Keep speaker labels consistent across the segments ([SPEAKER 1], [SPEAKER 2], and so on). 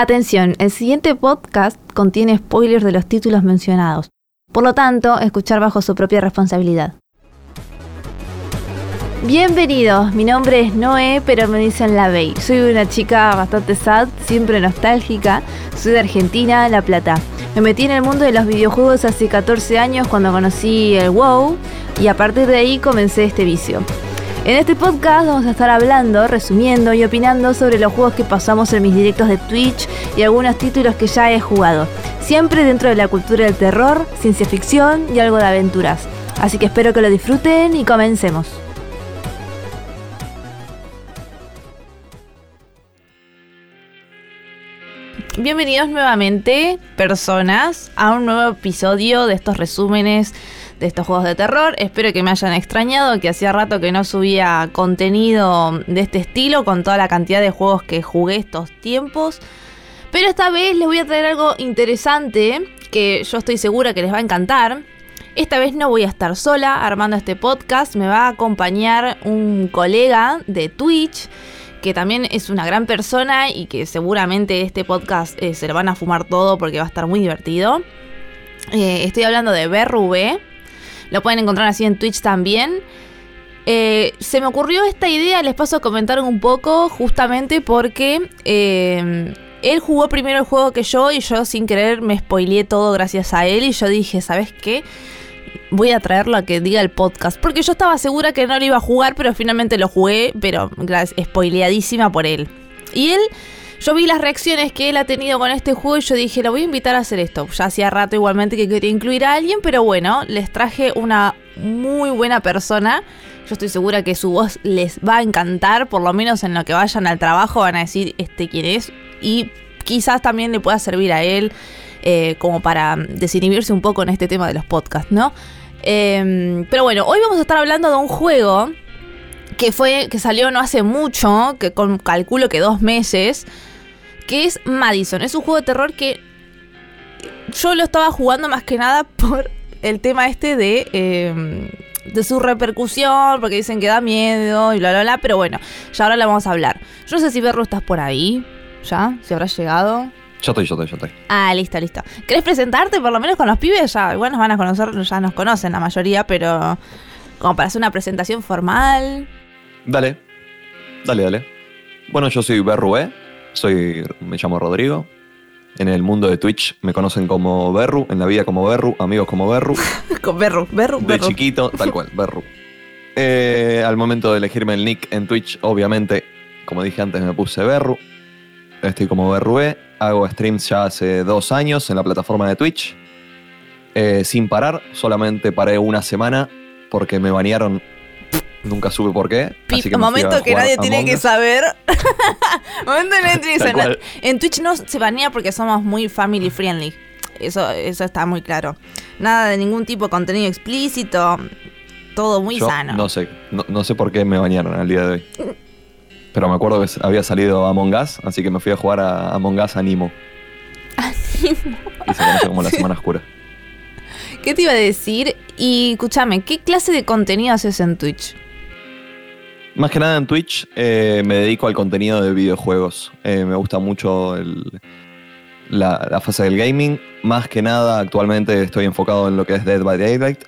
[SPEAKER 1] Atención, el siguiente podcast contiene spoilers de los títulos mencionados. Por lo tanto, escuchar bajo su propia responsabilidad. Bienvenidos, mi nombre es Noé, pero me dicen La Bey. Soy una chica bastante sad, siempre nostálgica. Soy de Argentina, La Plata. Me metí en el mundo de los videojuegos hace 14 años cuando conocí el WoW y a partir de ahí comencé este vicio. En este podcast vamos a estar hablando, resumiendo y opinando sobre los juegos que pasamos en mis directos de Twitch y algunos títulos que ya he jugado. Siempre dentro de la cultura del terror, ciencia ficción y algo de aventuras. Así que espero que lo disfruten y comencemos. Bienvenidos nuevamente, personas, a un nuevo episodio de estos resúmenes de estos juegos de terror. Espero que me hayan extrañado, que hacía rato que no subía contenido de este estilo con toda la cantidad de juegos que jugué estos tiempos. Pero esta vez les voy a traer algo interesante que yo estoy segura que les va a encantar. Esta vez no voy a estar sola armando este podcast, me va a acompañar un colega de Twitch que también es una gran persona y que seguramente este podcast eh, se lo van a fumar todo porque va a estar muy divertido. Eh, estoy hablando de BRV. Lo pueden encontrar así en Twitch también. Eh, se me ocurrió esta idea, les paso a comentar un poco, justamente porque eh, él jugó primero el juego que yo y yo sin querer me spoileé todo gracias a él y yo dije, ¿sabes qué? Voy a traerlo a que diga el podcast. Porque yo estaba segura que no lo iba a jugar, pero finalmente lo jugué, pero spoileadísima por él. Y él yo vi las reacciones que él ha tenido con este juego y yo dije, lo voy a invitar a hacer esto. Ya hacía rato igualmente que quería incluir a alguien, pero bueno, les traje una muy buena persona. Yo estoy segura que su voz les va a encantar, por lo menos en lo que vayan al trabajo van a decir este quién es. Y quizás también le pueda servir a él eh, como para desinhibirse un poco en este tema de los podcasts, ¿no? Em, pero bueno, hoy vamos a estar hablando de un juego que fue que salió no hace mucho, que calculo que dos meses, que es Madison. Es un juego de terror que yo lo estaba jugando más que nada por el tema este de, em, de su repercusión, porque dicen que da miedo y bla, bla, bla, pero bueno, ya ahora la vamos a hablar. Yo no sé si Berro estás por ahí, ya, si habrás llegado.
[SPEAKER 2] Yo estoy, yo estoy, yo estoy.
[SPEAKER 1] Ah, listo, listo. ¿Querés presentarte por lo menos con los pibes? Ya, igual nos van a conocer, ya nos conocen la mayoría, pero como para hacer una presentación formal.
[SPEAKER 2] Dale, dale, dale. Bueno, yo soy Berrué, soy, me llamo Rodrigo. En el mundo de Twitch me conocen como Berru, en la vida como Berru, amigos como Berru.
[SPEAKER 1] Con Berru, Berru,
[SPEAKER 2] De chiquito, tal cual, Berru. Eh, al momento de elegirme el nick en Twitch, obviamente, como dije antes, me puse Berru. Estoy como Berrué. Hago streams ya hace dos años en la plataforma de Twitch. Eh, sin parar, solamente paré una semana porque me banearon Nunca supe por qué.
[SPEAKER 1] Así que momento que nadie tiene que saber. momento que nadie tiene que saber. En Twitch no se banea porque somos muy family friendly. Eso, eso está muy claro. Nada de ningún tipo de contenido explícito. Todo muy sano.
[SPEAKER 2] No sé, no, sé por qué me bañaron al día de hoy. Pero me acuerdo que había salido Among Us, así que me fui a jugar a Among Us Animo.
[SPEAKER 1] Animo.
[SPEAKER 2] Y se conoce como la semana oscura.
[SPEAKER 1] ¿Qué te iba a decir? Y escúchame, ¿qué clase de contenido haces en Twitch?
[SPEAKER 2] Más que nada en Twitch eh, me dedico al contenido de videojuegos. Eh, me gusta mucho la, fase del gaming. Más que nada actualmente estoy enfocado en lo que es Dead by Daylight.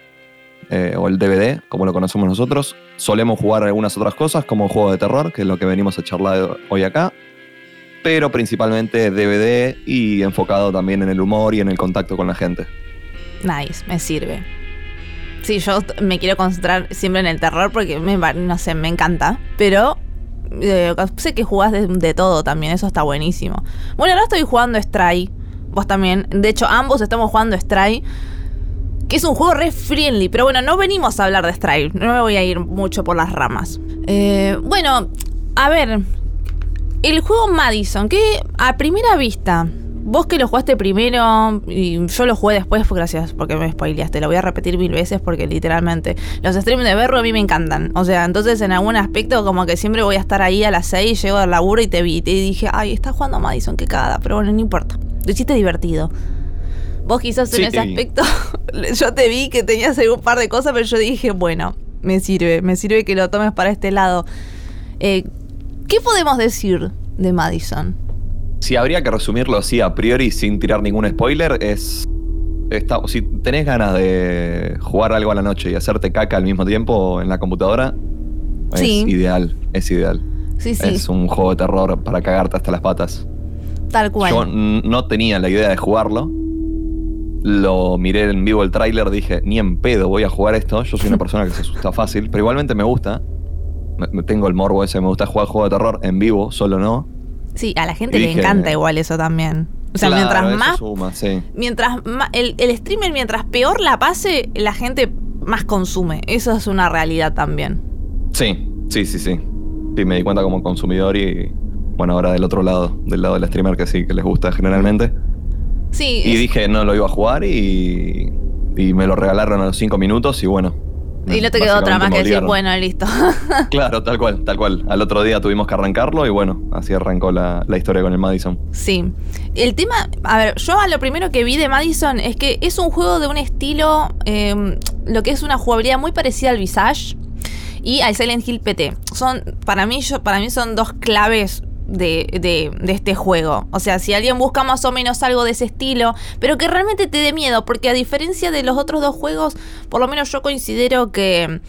[SPEAKER 2] Eh, o el DVD, como lo conocemos nosotros. Solemos jugar algunas otras cosas, como juego de terror, que es lo que venimos a charlar hoy acá. Pero principalmente DVD y enfocado también en el humor y en el contacto con la gente.
[SPEAKER 1] Nice, me sirve. Sí, yo me quiero concentrar siempre en el terror porque me, no sé, me encanta. Pero eh, sé que jugás de, todo también, eso está buenísimo. Bueno, ahora estoy jugando Stray. Vos también. De hecho, ambos estamos jugando Stray. Que es un juego re friendly. Pero bueno, no venimos a hablar de Stray. No me voy a ir mucho por las ramas. Eh, bueno, a ver. El juego Madison, que a primera vista Vos que lo jugaste primero y yo lo jugué después, pues gracias porque me spoileaste. Lo voy a repetir mil veces porque literalmente los streams de Berro a mí me encantan. O sea, entonces en algún aspecto como que siempre voy a estar ahí a las 6, llego al laburo y te vi. Y te dije, ay, está jugando Madison, qué cagada. Pero bueno, no importa. Lo hiciste divertido. Vos quizás en ese aspecto, yo te vi que tenías un par de cosas, pero yo dije, bueno, me sirve, me sirve que lo tomes para este lado. Eh, ¿Qué podemos decir de Madison?
[SPEAKER 2] Si habría que resumirlo así a priori sin tirar ningún spoiler, es. Está, si tenés ganas de jugar algo a la noche y hacerte caca al mismo tiempo en la computadora, es
[SPEAKER 1] Sí.
[SPEAKER 2] ideal, es ideal.
[SPEAKER 1] Sí, sí,
[SPEAKER 2] Es un juego de terror para cagarte hasta las patas.
[SPEAKER 1] tal cual.
[SPEAKER 2] Yo no tenía la idea de jugarlo. Lo miré en vivo el tráiler, dije, ni en pedo voy a jugar esto. Yo soy una persona que se asusta fácil, pero igualmente me gusta. Tengo el morbo ese, me gusta jugar juego de terror en vivo, solo no.
[SPEAKER 1] Sí, a la gente
[SPEAKER 2] Y
[SPEAKER 1] le
[SPEAKER 2] dije-
[SPEAKER 1] encanta igual eso también. O sea,
[SPEAKER 2] Claro,
[SPEAKER 1] mientras más
[SPEAKER 2] suma, sí.
[SPEAKER 1] mientras ma- el, el streamer mientras peor la pase, la gente más consume. Eso es una realidad también.
[SPEAKER 2] Sí, sí, sí, sí. Sí, me di cuenta como consumidor y bueno, ahora del otro lado, del lado del streamer que sí, que les gusta generalmente.
[SPEAKER 1] Sí,
[SPEAKER 2] Y
[SPEAKER 1] es-
[SPEAKER 2] dije, no lo iba a jugar y, y me lo regalaron a los cinco minutos y bueno.
[SPEAKER 1] Y no te quedó otra más que decir, bueno, listo.
[SPEAKER 2] Claro, tal cual, tal cual. Al otro día tuvimos que arrancarlo y bueno, así arrancó la, la historia con el Madison.
[SPEAKER 1] sí. El tema, a ver, yo a lo primero que vi de Madison es que es un juego de un estilo, eh, lo que es una jugabilidad muy parecida al Visage y al Silent Hill PT. Son, para mí, yo, para mí son dos claves de, de- de este juego. O sea, si alguien busca más o menos algo de ese estilo, pero que realmente te dé miedo, porque a diferencia de los otros dos juegos, por lo menos yo considero que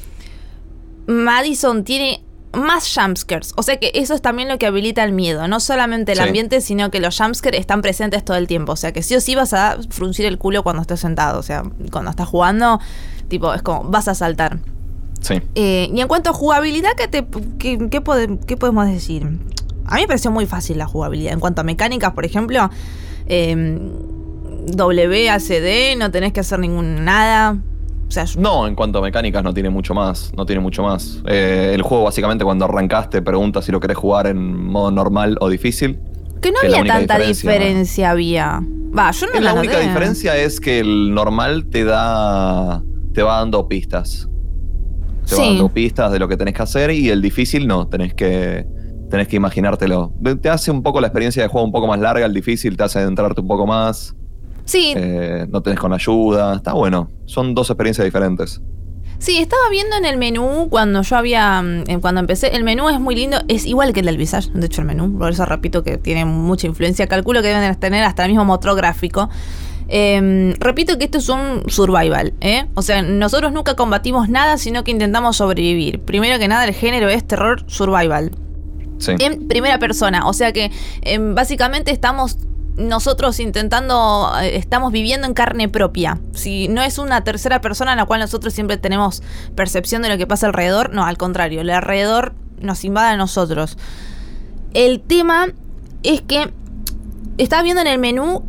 [SPEAKER 1] Madison tiene más jumpscares. O sea que eso es también lo que habilita el miedo. No solamente el
[SPEAKER 2] Sí.
[SPEAKER 1] ambiente, sino que los jumpscares están presentes todo el tiempo. O sea que sí o sí vas a fruncir el culo cuando estés sentado. O sea, cuando estás jugando, tipo, es como, vas a saltar.
[SPEAKER 2] Sí.
[SPEAKER 1] Eh, y en cuanto a jugabilidad, ¿qué, te, qué, qué pode- qué podemos decir? A mí me pareció muy fácil la jugabilidad. En cuanto a mecánicas, por ejemplo, eh, WACD, no tenés que hacer ningún nada. O sea, yo-
[SPEAKER 2] No, en cuanto a mecánicas no tiene mucho más, no tiene mucho más. Eh, el juego básicamente cuando arrancaste pregunta si lo querés jugar en modo normal o difícil.
[SPEAKER 1] que no
[SPEAKER 2] que la
[SPEAKER 1] había
[SPEAKER 2] única
[SPEAKER 1] tanta
[SPEAKER 2] diferencia-
[SPEAKER 1] diferencia, había. Va, yo no
[SPEAKER 2] la única
[SPEAKER 1] noté.
[SPEAKER 2] diferencia es que el normal te da te va dando pistas. Te va dando pistas de lo que tenés que hacer y el difícil no, tenés que tenés que imaginártelo. Te hace un poco la experiencia de juego un poco más larga, el difícil te hace adentrarte un poco más.
[SPEAKER 1] Sí,
[SPEAKER 2] Eh, no tenés con ayuda. Está bueno. Son dos experiencias diferentes.
[SPEAKER 1] sí, estaba viendo en el menú cuando yo había. mm, Cuando empecé. El menú es muy lindo. Es igual que el del Visage, de hecho, el menú. Por eso repito que tiene mucha influencia. Calculo que deben tener hasta el mismo motor gráfico. Eh, repito que esto es un survival, ¿eh? O sea, nosotros nunca combatimos nada, sino que intentamos sobrevivir. Primero que nada, el género es terror survival. En primera persona. O sea que em, básicamente estamos nosotros intentando, eh, estamos viviendo en carne propia. Si no es una tercera persona en la cual nosotros siempre tenemos percepción de lo que pasa alrededor, no, al contrario, el alrededor nos invade a nosotros. El tema es que estaba viendo en el menú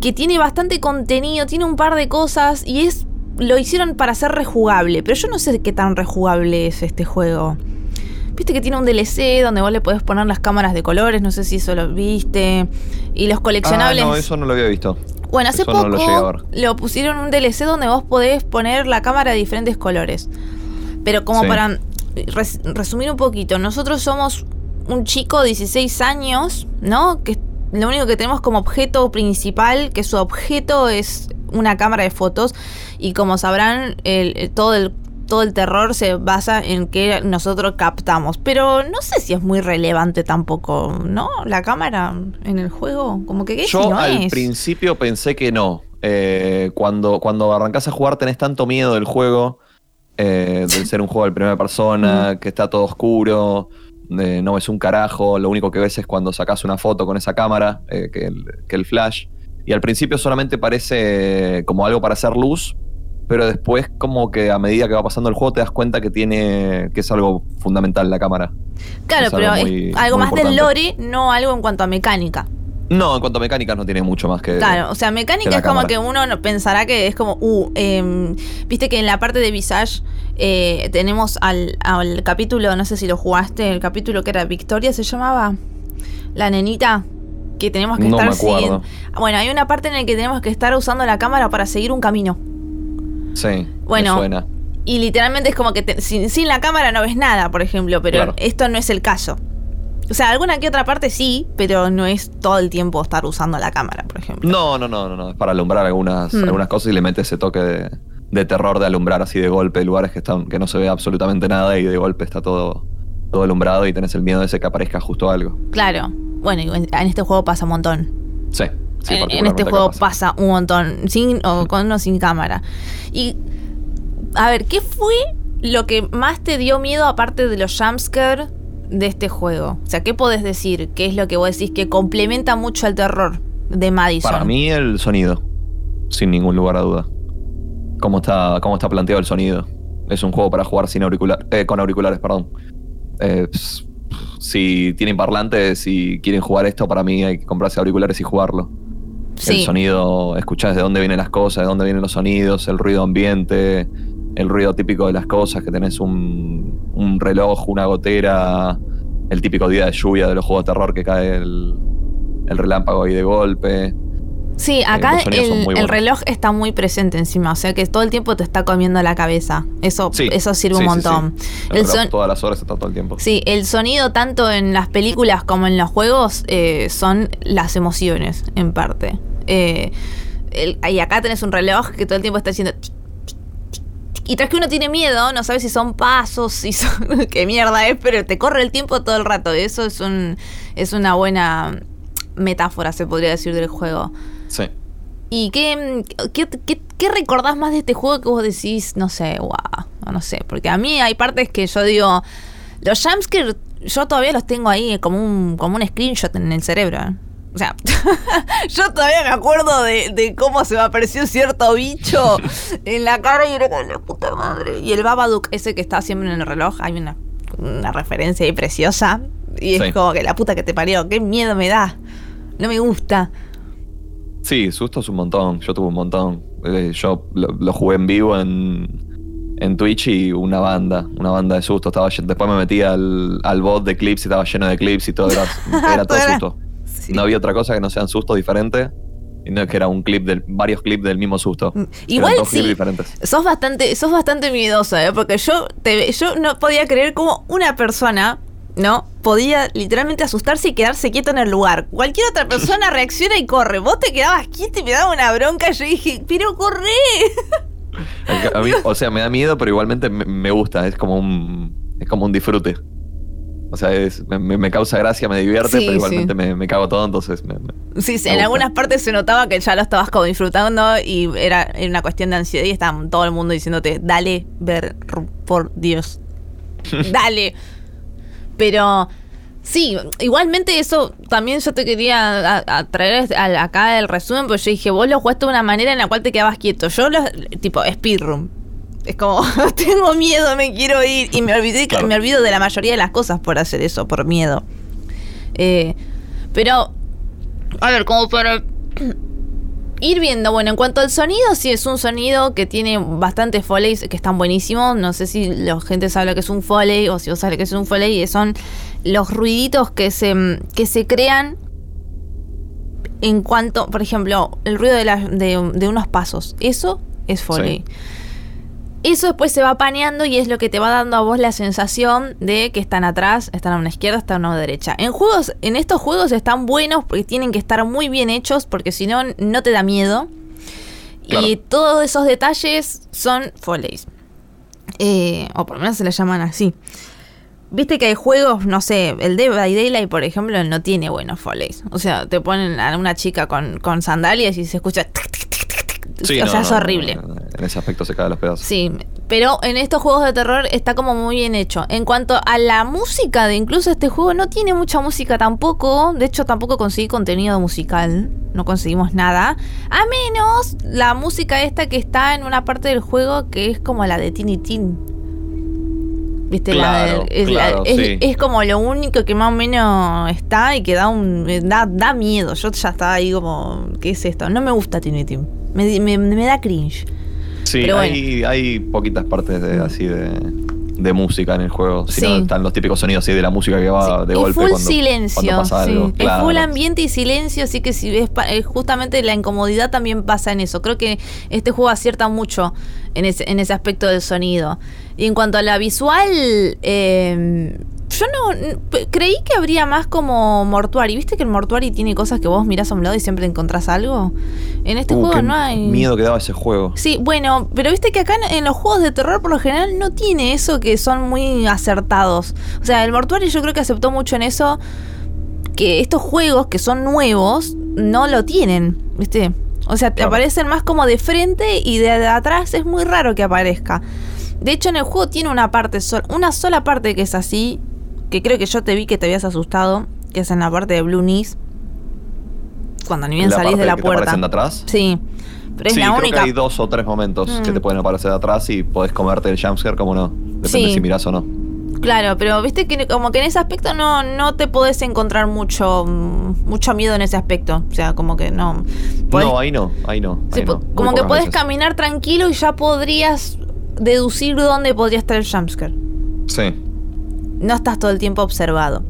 [SPEAKER 1] que tiene bastante contenido, tiene un par de cosas y es lo hicieron para ser rejugable, pero yo no sé qué tan rejugable es este juego. Viste que tiene un DLC donde vos le podés poner las cámaras de colores, no sé si eso lo viste. Y los coleccionables.
[SPEAKER 2] Ah, no, eso no lo había visto.
[SPEAKER 1] bueno, hace
[SPEAKER 2] eso no lo llegué a
[SPEAKER 1] poco lo pusieron un DLC donde vos podés poner la cámara de diferentes colores. Pero como
[SPEAKER 2] Sí.
[SPEAKER 1] para res- resumir un poquito, nosotros somos un chico de 16 años, ¿no? Que lo único que tenemos como objeto principal, que su objeto es una cámara de fotos. Y como sabrán, el- el- todo el todo el terror se basa en que nosotros captamos. Pero no sé si es muy relevante tampoco, ¿no? La cámara en el juego, como que ¿qué si
[SPEAKER 2] Yo
[SPEAKER 1] no
[SPEAKER 2] al
[SPEAKER 1] es?
[SPEAKER 2] principio pensé que no. Eh, cuando, cuando arrancás a jugar tenés tanto miedo del juego, eh, del ser un juego de primera persona, que está todo oscuro, eh, no ves un carajo, lo único que ves es cuando sacás una foto con esa cámara, eh, que, el, que el flash. Y al principio solamente parece como algo para hacer luz, pero después como que a medida que va pasando el juego te das cuenta que tiene que es algo fundamental la cámara.
[SPEAKER 1] Claro,
[SPEAKER 2] es
[SPEAKER 1] pero
[SPEAKER 2] algo
[SPEAKER 1] es algo
[SPEAKER 2] muy
[SPEAKER 1] más del lore, no algo en cuanto a mecánica.
[SPEAKER 2] No, en cuanto a mecánicas no tiene mucho más que...
[SPEAKER 1] Claro, o sea, mecánica es como
[SPEAKER 2] cámara.
[SPEAKER 1] que uno no- pensará que es como, uh, em, viste que en la parte de Visage eh, tenemos al, al capítulo, no sé si lo jugaste, el capítulo que era Victoria se llamaba, la nenita que tenemos que
[SPEAKER 2] No
[SPEAKER 1] estar
[SPEAKER 2] me
[SPEAKER 1] siguiendo. Bueno, hay una parte en la que tenemos que estar usando la cámara para seguir un camino.
[SPEAKER 2] Sí,
[SPEAKER 1] Bueno,
[SPEAKER 2] me suena.
[SPEAKER 1] Y literalmente es como que te- sin, sin la cámara no ves nada, por ejemplo, pero
[SPEAKER 2] Claro.
[SPEAKER 1] esto no es el caso. O sea, alguna que otra parte sí, pero no es todo el tiempo estar usando la cámara, por ejemplo.
[SPEAKER 2] No, no, no, no, no. Es para alumbrar algunas,
[SPEAKER 1] Hmm.
[SPEAKER 2] algunas cosas y le mete ese toque de, de terror de alumbrar así de golpe lugares que están, que no se ve absolutamente nada y de golpe está todo, todo alumbrado y tenés el miedo ese que aparezca justo algo.
[SPEAKER 1] Claro. bueno, en, en este juego pasa un montón.
[SPEAKER 2] Sí. Sí,
[SPEAKER 1] en, este juego pasa. un montón, sin o con o sin cámara. Y a ver, ¿qué fue lo que más te dio miedo aparte de los jumpscare de este juego? O sea, ¿qué podés decir? ¿Qué es lo que vos decís que complementa mucho al terror de Madison?
[SPEAKER 2] Para mí el sonido, sin ningún lugar a duda. Cómo está, cómo está planteado el sonido. Es un juego para jugar sin auricular, eh, con auriculares, perdón. Eh, si tienen parlantes y quieren jugar esto, para mí hay que comprarse auriculares y jugarlo. El sonido, escuchás de dónde vienen las cosas, de dónde vienen los sonidos, el ruido ambiente, el ruido típico de las cosas, que tenés un, un reloj, una gotera, el típico día de lluvia de los juegos de terror que cae el, el relámpago ahí de golpe.
[SPEAKER 1] Sí, acá
[SPEAKER 2] sonidos son
[SPEAKER 1] el, reloj está muy presente encima, o sea que todo el tiempo te está comiendo la cabeza. Eso,
[SPEAKER 2] Sí,
[SPEAKER 1] eso sirve
[SPEAKER 2] sí,
[SPEAKER 1] un
[SPEAKER 2] sí.
[SPEAKER 1] montón.
[SPEAKER 2] El
[SPEAKER 1] El
[SPEAKER 2] reloj
[SPEAKER 1] son-
[SPEAKER 2] todas las horas está todo el tiempo.
[SPEAKER 1] Sí, el sonido tanto en las películas como en los juegos eh, son las emociones, en parte. Eh, el- y acá tenés un reloj que todo el tiempo está tic. Y tras que uno tiene miedo, no sabe si son pasos, si son... qué mierda es, pero te corre el tiempo todo el rato. Eso es, un, es una buena metáfora, se podría decir, del juego.
[SPEAKER 2] Sí.
[SPEAKER 1] ¿Y qué, qué, qué- qué recordás más de este juego que vos decís, no sé, guau, no sé? Porque a mí hay partes que yo digo, los jumpscares yo todavía los tengo ahí como un, como un screenshot en el cerebro. O sea, yo todavía me acuerdo de, de cómo se me apareció cierto bicho en la cara y era como la puta madre. Y el Babadook, ese que está siempre en el reloj, hay una, una referencia ahí preciosa. Y es
[SPEAKER 2] Sí.
[SPEAKER 1] como que la puta que te parió, qué miedo me da. No me gusta.
[SPEAKER 2] Sí, sustos un montón. Yo tuve un montón. Eh, yo lo, lo jugué en vivo en, en Twitch y una banda, una banda de sustos. Estaba, después me metí al, al bot de clips y estaba lleno de clips y todo era, era todo susto.
[SPEAKER 1] Sí.
[SPEAKER 2] No había otra cosa que no sean sustos diferentes. Y no es que era un clip del, varios clips del mismo susto. Eran
[SPEAKER 1] Igual sí.
[SPEAKER 2] diferentes.
[SPEAKER 1] Sos bastante, sos bastante miedoso, ¿eh? Porque yo, te, yo no podía creer cómo una persona, ¿no? Podía literalmente asustarse y quedarse quieto en el lugar. Cualquier otra persona reacciona y corre. Vos te quedabas quieto y me daba una bronca. Yo dije, pero corre.
[SPEAKER 2] A mí, o sea, me da miedo, pero igualmente me, me gusta. Es como un, es como un disfrute. O sea, es- me, me causa gracia, me divierte,
[SPEAKER 1] Sí,
[SPEAKER 2] pero igualmente
[SPEAKER 1] sí.
[SPEAKER 2] me, me cago todo, entonces me-
[SPEAKER 1] Sí, sí, en algunas partes se notaba que ya lo estabas como disfrutando y era, era una cuestión de ansiedad y estaba todo el mundo diciéndote, dale, ver, por Dios. dale. Pero sí, igualmente eso también yo te quería a- a traer al- acá el resumen, porque yo dije, vos lo jugaste de una manera en la cual te quedabas quieto. Yo lo, tipo, speedrun. Es como, tengo miedo, me quiero ir. Y me olvidé,
[SPEAKER 2] Claro.
[SPEAKER 1] me olvido de la mayoría de las cosas por hacer eso, por miedo. Eh, pero, a ver, como para ir viendo, bueno, en cuanto al sonido, sí es un sonido que tiene bastantes foleys que están buenísimos. No sé si la gente sabe lo que es un foley o si vos sabés lo que es un foley. Son los ruiditos que se, que se crean en cuanto, por ejemplo, el ruido de, la- de, de unos pasos. Eso es foley. Eso después se va paneando y es lo que te va dando a vos la sensación de que están atrás, están a una izquierda, están a una derecha. En juegos, en estos juegos están buenos porque tienen que estar muy bien hechos porque si no, no te da miedo.
[SPEAKER 2] Claro.
[SPEAKER 1] Y todos esos detalles son foleys. Eh, o por lo menos se les llaman así. Viste que hay juegos, no sé, el Dead by Daylight, por ejemplo, no tiene buenos foleys. O sea, te ponen a una chica con, con sandalias y se escucha... tic, tic, tic, tic, tic.
[SPEAKER 2] Sí,
[SPEAKER 1] o
[SPEAKER 2] no,
[SPEAKER 1] sea,
[SPEAKER 2] no,
[SPEAKER 1] es horrible.
[SPEAKER 2] no, En ese aspecto se cae a los pedazos.
[SPEAKER 1] Sí, pero en estos juegos de terror está como muy bien hecho. En cuanto a la música de incluso este juego, no tiene mucha música tampoco. De hecho, tampoco conseguí contenido musical. No conseguimos nada. A menos la música esta que está en una parte del juego que es como la de Tiny Tin. ¿Viste? La
[SPEAKER 2] Claro,
[SPEAKER 1] es, la-
[SPEAKER 2] claro,
[SPEAKER 1] es-
[SPEAKER 2] sí.
[SPEAKER 1] es como lo único que más o menos está y que da un da, da miedo. Yo ya estaba ahí como, ¿qué es esto? No me gusta Tiny Tin. Me, me- me da cringe.
[SPEAKER 2] Sí,
[SPEAKER 1] bueno.
[SPEAKER 2] hay, hay poquitas partes de, así de, de música en el juego. Si no,
[SPEAKER 1] Sí.
[SPEAKER 2] están los típicos sonidos así de la música que va
[SPEAKER 1] Sí,
[SPEAKER 2] de
[SPEAKER 1] y
[SPEAKER 2] golpe
[SPEAKER 1] full
[SPEAKER 2] cuando,
[SPEAKER 1] silencio,
[SPEAKER 2] cuando pasa
[SPEAKER 1] sí.
[SPEAKER 2] algo.
[SPEAKER 1] Es full ambiente y silencio, así que si pa- eh, justamente la incomodidad también pasa en eso. Creo que este juego acierta mucho en ese, en ese aspecto del sonido. Y en cuanto a la visual, eh, yo no creí que habría más como mortuari. ¿Viste que el mortuari tiene cosas que vos mirás a un lado y siempre encontrás algo? En este
[SPEAKER 2] Uh,
[SPEAKER 1] juego
[SPEAKER 2] qué
[SPEAKER 1] no hay.
[SPEAKER 2] miedo que daba ese juego.
[SPEAKER 1] Sí, bueno, pero viste que acá en, en los juegos de terror por lo general no tiene eso que son muy acertados. O sea, el Mortuario yo creo que aceptó mucho en eso. que estos juegos que son nuevos no lo tienen, ¿viste? O sea, te
[SPEAKER 2] Claro.
[SPEAKER 1] aparecen más como de frente y de, de atrás es muy raro que aparezca. De hecho, en el juego tiene una parte sola, una sola parte que es así, que creo que yo te vi que te habías asustado, que es en la parte de Blue Knees. Cuando ni bien
[SPEAKER 2] La
[SPEAKER 1] salís de la
[SPEAKER 2] que te
[SPEAKER 1] puerta.
[SPEAKER 2] aparecen de atrás.
[SPEAKER 1] Sí. Pero es
[SPEAKER 2] sí,
[SPEAKER 1] la
[SPEAKER 2] creo
[SPEAKER 1] única.
[SPEAKER 2] que hay dos o tres momentos
[SPEAKER 1] Mm.
[SPEAKER 2] que te pueden aparecer de atrás y podés comerte el jumpscare como no. Depende
[SPEAKER 1] Sí.
[SPEAKER 2] si mirás o no.
[SPEAKER 1] Claro, pero viste que como que en ese aspecto no, no te podés encontrar mucho, mm, mucho miedo en ese aspecto. O sea, como que no. podés-
[SPEAKER 2] No, ahí no, ahí no. ahí
[SPEAKER 1] como que podés
[SPEAKER 2] veces.
[SPEAKER 1] caminar tranquilo y ya podrías deducir dónde podría estar el jumpscare.
[SPEAKER 2] Sí.
[SPEAKER 1] No estás todo el tiempo observado.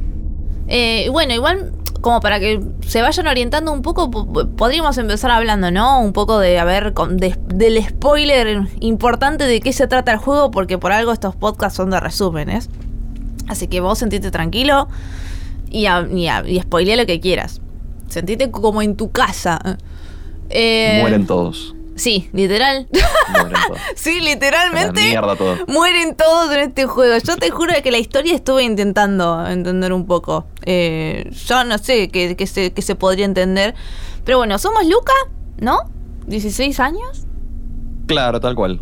[SPEAKER 1] Eh, bueno, igual como para que se vayan orientando un poco, po- po- podríamos empezar hablando, ¿no? Un poco de, a ver, con- de- del spoiler importante de qué se trata el juego, porque por algo estos podcasts son de resúmenes. Así que vos sentite tranquilo y, a- y, a- y spoilea lo que quieras. Sentite como en tu casa. Eh,
[SPEAKER 2] Mueren todos.
[SPEAKER 1] Sí, literal.
[SPEAKER 2] Mueren todos.
[SPEAKER 1] sí, literalmente.
[SPEAKER 2] mierda todo.
[SPEAKER 1] Mueren todos en este juego. Yo te juro que la historia estuve intentando entender un poco. Eh, yo no sé qué, qué se, qué se podría entender. Pero bueno, somos Luca, ¿no? 16 años.
[SPEAKER 2] Claro, tal cual.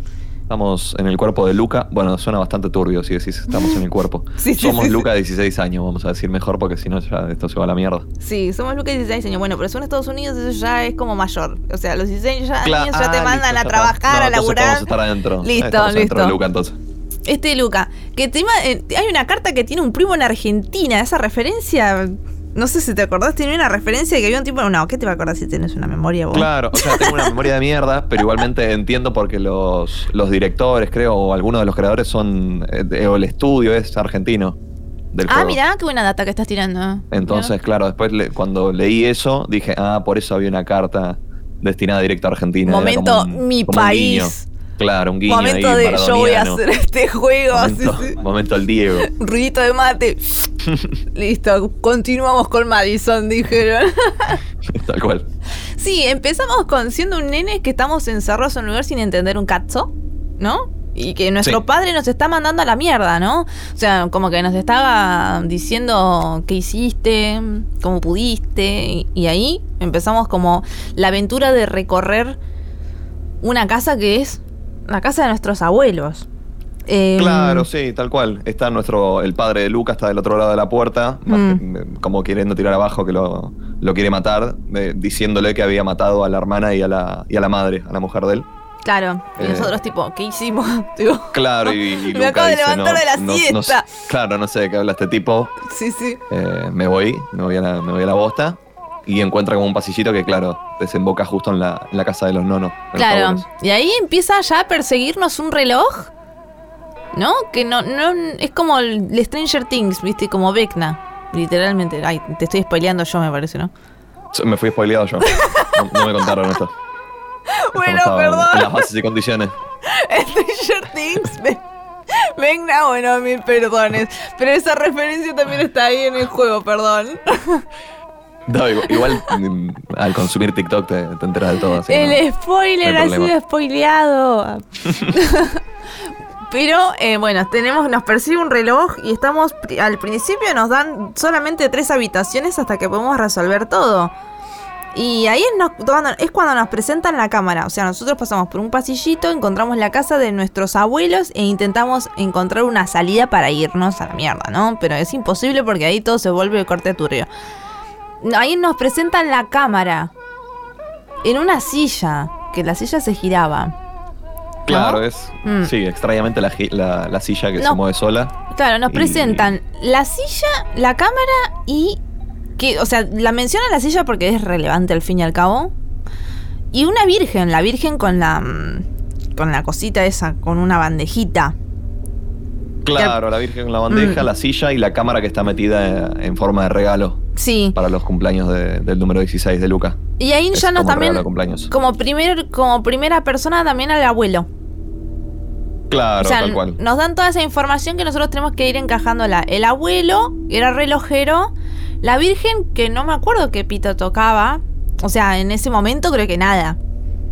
[SPEAKER 2] Estamos en el cuerpo de Luca. Bueno, suena bastante turbio si decís estamos en el cuerpo.
[SPEAKER 1] Sí,
[SPEAKER 2] Somos
[SPEAKER 1] sí.
[SPEAKER 2] Luca de 16 años, vamos a decir mejor, porque si no ya esto se va a la mierda.
[SPEAKER 1] Sí, somos Luca de 16 años. Bueno, pero son Estados Unidos, eso ya es como mayor. O sea, los 16 ya-
[SPEAKER 2] Cla-
[SPEAKER 1] años ya te
[SPEAKER 2] ah,
[SPEAKER 1] mandan
[SPEAKER 2] listo,
[SPEAKER 1] a trabajar.
[SPEAKER 2] No,
[SPEAKER 1] a laburar.
[SPEAKER 2] podemos estar adentro.
[SPEAKER 1] Listo,
[SPEAKER 2] Estamos adentro de
[SPEAKER 1] listo.
[SPEAKER 2] Luca entonces.
[SPEAKER 1] Este Luca, que te eh, hay una carta que tiene un primo en Argentina. Esa referencia, no sé si te acordás, tiene una referencia de que había un tipo. No, ¿qué te va a acordar si tienes una memoria vos?
[SPEAKER 2] Claro, o sea, tengo una memoria de mierda, pero igualmente entiendo porque los, los directores, creo, o algunos de los creadores son. eh, o el estudio es argentino del
[SPEAKER 1] Ah,
[SPEAKER 2] juego.
[SPEAKER 1] mirá, qué buena data que estás tirando.
[SPEAKER 2] Entonces, claro, después le- cuando leí eso, dije, ah, por eso había una carta destinada directo a Argentina.
[SPEAKER 1] Momento,
[SPEAKER 2] un-
[SPEAKER 1] mi país.
[SPEAKER 2] Claro, un guiño
[SPEAKER 1] Momento
[SPEAKER 2] ahí
[SPEAKER 1] de yo voy a hacer este juego.
[SPEAKER 2] Momento,
[SPEAKER 1] sí, sí.
[SPEAKER 2] momento el Diego.
[SPEAKER 1] Ruidito de mate. Listo, continuamos con Madison, dijeron.
[SPEAKER 2] Tal cual.
[SPEAKER 1] Sí, empezamos con siendo un nene que estamos encerrados en un lugar sin entender un cazzo, ¿no? Y que nuestro
[SPEAKER 2] Sí.
[SPEAKER 1] padre nos está mandando a la mierda, ¿no? O sea, como que nos estaba diciendo qué hiciste, cómo pudiste. Y ahí empezamos como la aventura de recorrer una casa que es la casa de nuestros abuelos. Em,
[SPEAKER 2] Claro, sí, tal cual. Está nuestro, el padre de Luca está del otro lado de la puerta,
[SPEAKER 1] Mm.
[SPEAKER 2] eh, como queriendo tirar abajo que lo, lo quiere matar, eh, diciéndole que había matado a la hermana y a la, y a la madre, a la mujer de él.
[SPEAKER 1] Claro, y
[SPEAKER 2] Eh.
[SPEAKER 1] nosotros tipo, ¿qué hicimos? Tipo,
[SPEAKER 2] Claro, y, y
[SPEAKER 1] Me
[SPEAKER 2] Luca
[SPEAKER 1] acabo de levantar
[SPEAKER 2] no,
[SPEAKER 1] de la
[SPEAKER 2] no-
[SPEAKER 1] siesta.
[SPEAKER 2] claro, no sé de qué habla este tipo.
[SPEAKER 1] sí, sí.
[SPEAKER 2] Me voy, me voy, a la, me voy a la bosta. Y encuentra como un pasillito que, claro, desemboca justo en la, en la casa de los nonos. de
[SPEAKER 1] Claro, y ahí empieza ya a perseguirnos un reloj, ¿no? Que no, no es como el el Stranger Things, ¿viste? Como Vecna, literalmente. Ay, te estoy spoileando yo, me parece, ¿no?
[SPEAKER 2] Me fui spoileado yo. No, no me contaron esto. Esto no
[SPEAKER 1] Bueno, perdón.
[SPEAKER 2] En las bases y condiciones.
[SPEAKER 1] Stranger Things, Ve- Vecna, bueno, mil perdones. Pero esa referencia también está ahí en el juego, perdón.
[SPEAKER 2] No, igual, igual, mm, al consumir TikTok te, te enteras de todo. así que
[SPEAKER 1] El
[SPEAKER 2] no.
[SPEAKER 1] spoiler
[SPEAKER 2] no
[SPEAKER 1] ha sido spoileado. Pero eh, bueno, tenemos, nos persigue un reloj y estamos al principio nos dan solamente tres habitaciones hasta que podemos resolver todo. Y ahí es, nos- cuando, es cuando nos presentan la cámara. O sea, nosotros pasamos por un pasillito, encontramos la casa de nuestros abuelos e intentamos encontrar una salida para irnos a la mierda, ¿no? Pero es imposible porque ahí todo se vuelve corte turbio. Ahí nos presentan la cámara en una silla, que la silla se giraba.
[SPEAKER 2] Claro,
[SPEAKER 1] ¿no?
[SPEAKER 2] es.
[SPEAKER 1] Mm.
[SPEAKER 2] Sí, extrañamente la, la- la silla que
[SPEAKER 1] No.
[SPEAKER 2] se mueve sola.
[SPEAKER 1] Claro, nos
[SPEAKER 2] Y-
[SPEAKER 1] presentan la silla, la cámara y que, o sea, la menciona la silla porque es relevante al fin y al cabo. Y una virgen, la virgen con la mm, con la cosita esa, con una bandejita.
[SPEAKER 2] Claro, la Virgen en la bandeja,
[SPEAKER 1] Mm.
[SPEAKER 2] la silla y la cámara que está metida en forma de regalo
[SPEAKER 1] Sí.
[SPEAKER 2] para los cumpleaños de- del número 16 de Luca.
[SPEAKER 1] Y ahí ya nos también como primer como primera persona también al abuelo.
[SPEAKER 2] Claro,
[SPEAKER 1] o sea,
[SPEAKER 2] tal cual.
[SPEAKER 1] nos dan toda esa información que nosotros tenemos que ir encajándola. El abuelo era relojero, la virgen que no me acuerdo qué pito tocaba. O sea, en ese momento creo que nada.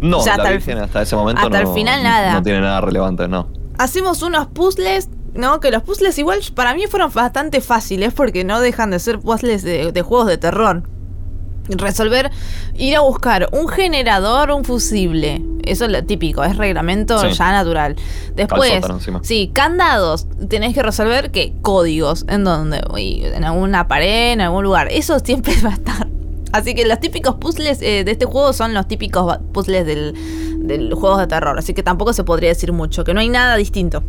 [SPEAKER 2] No,
[SPEAKER 1] o sea,
[SPEAKER 2] la
[SPEAKER 1] hasta el-
[SPEAKER 2] Virgen hasta ese momento
[SPEAKER 1] hasta el final nada.
[SPEAKER 2] no tiene nada relevante, no.
[SPEAKER 1] Hacemos unos puzzles ¿no? Que los puzzles igual para mí fueron bastante fáciles porque no dejan de ser puzzles de, de juegos de terror. Resolver, ir a buscar un generador, un fusible. Eso es lo típico, es reglamento
[SPEAKER 2] Sí.
[SPEAKER 1] ya natural. Después, sí, candados. Tenés que resolver que códigos. ¿En dónde? Uy, En alguna pared, en algún lugar. Eso siempre va a estar. Así que los típicos puzzles eh, de este juego son los típicos puzzles del, del juegos de terror. Así que tampoco se podría decir mucho. Que no hay nada distinto.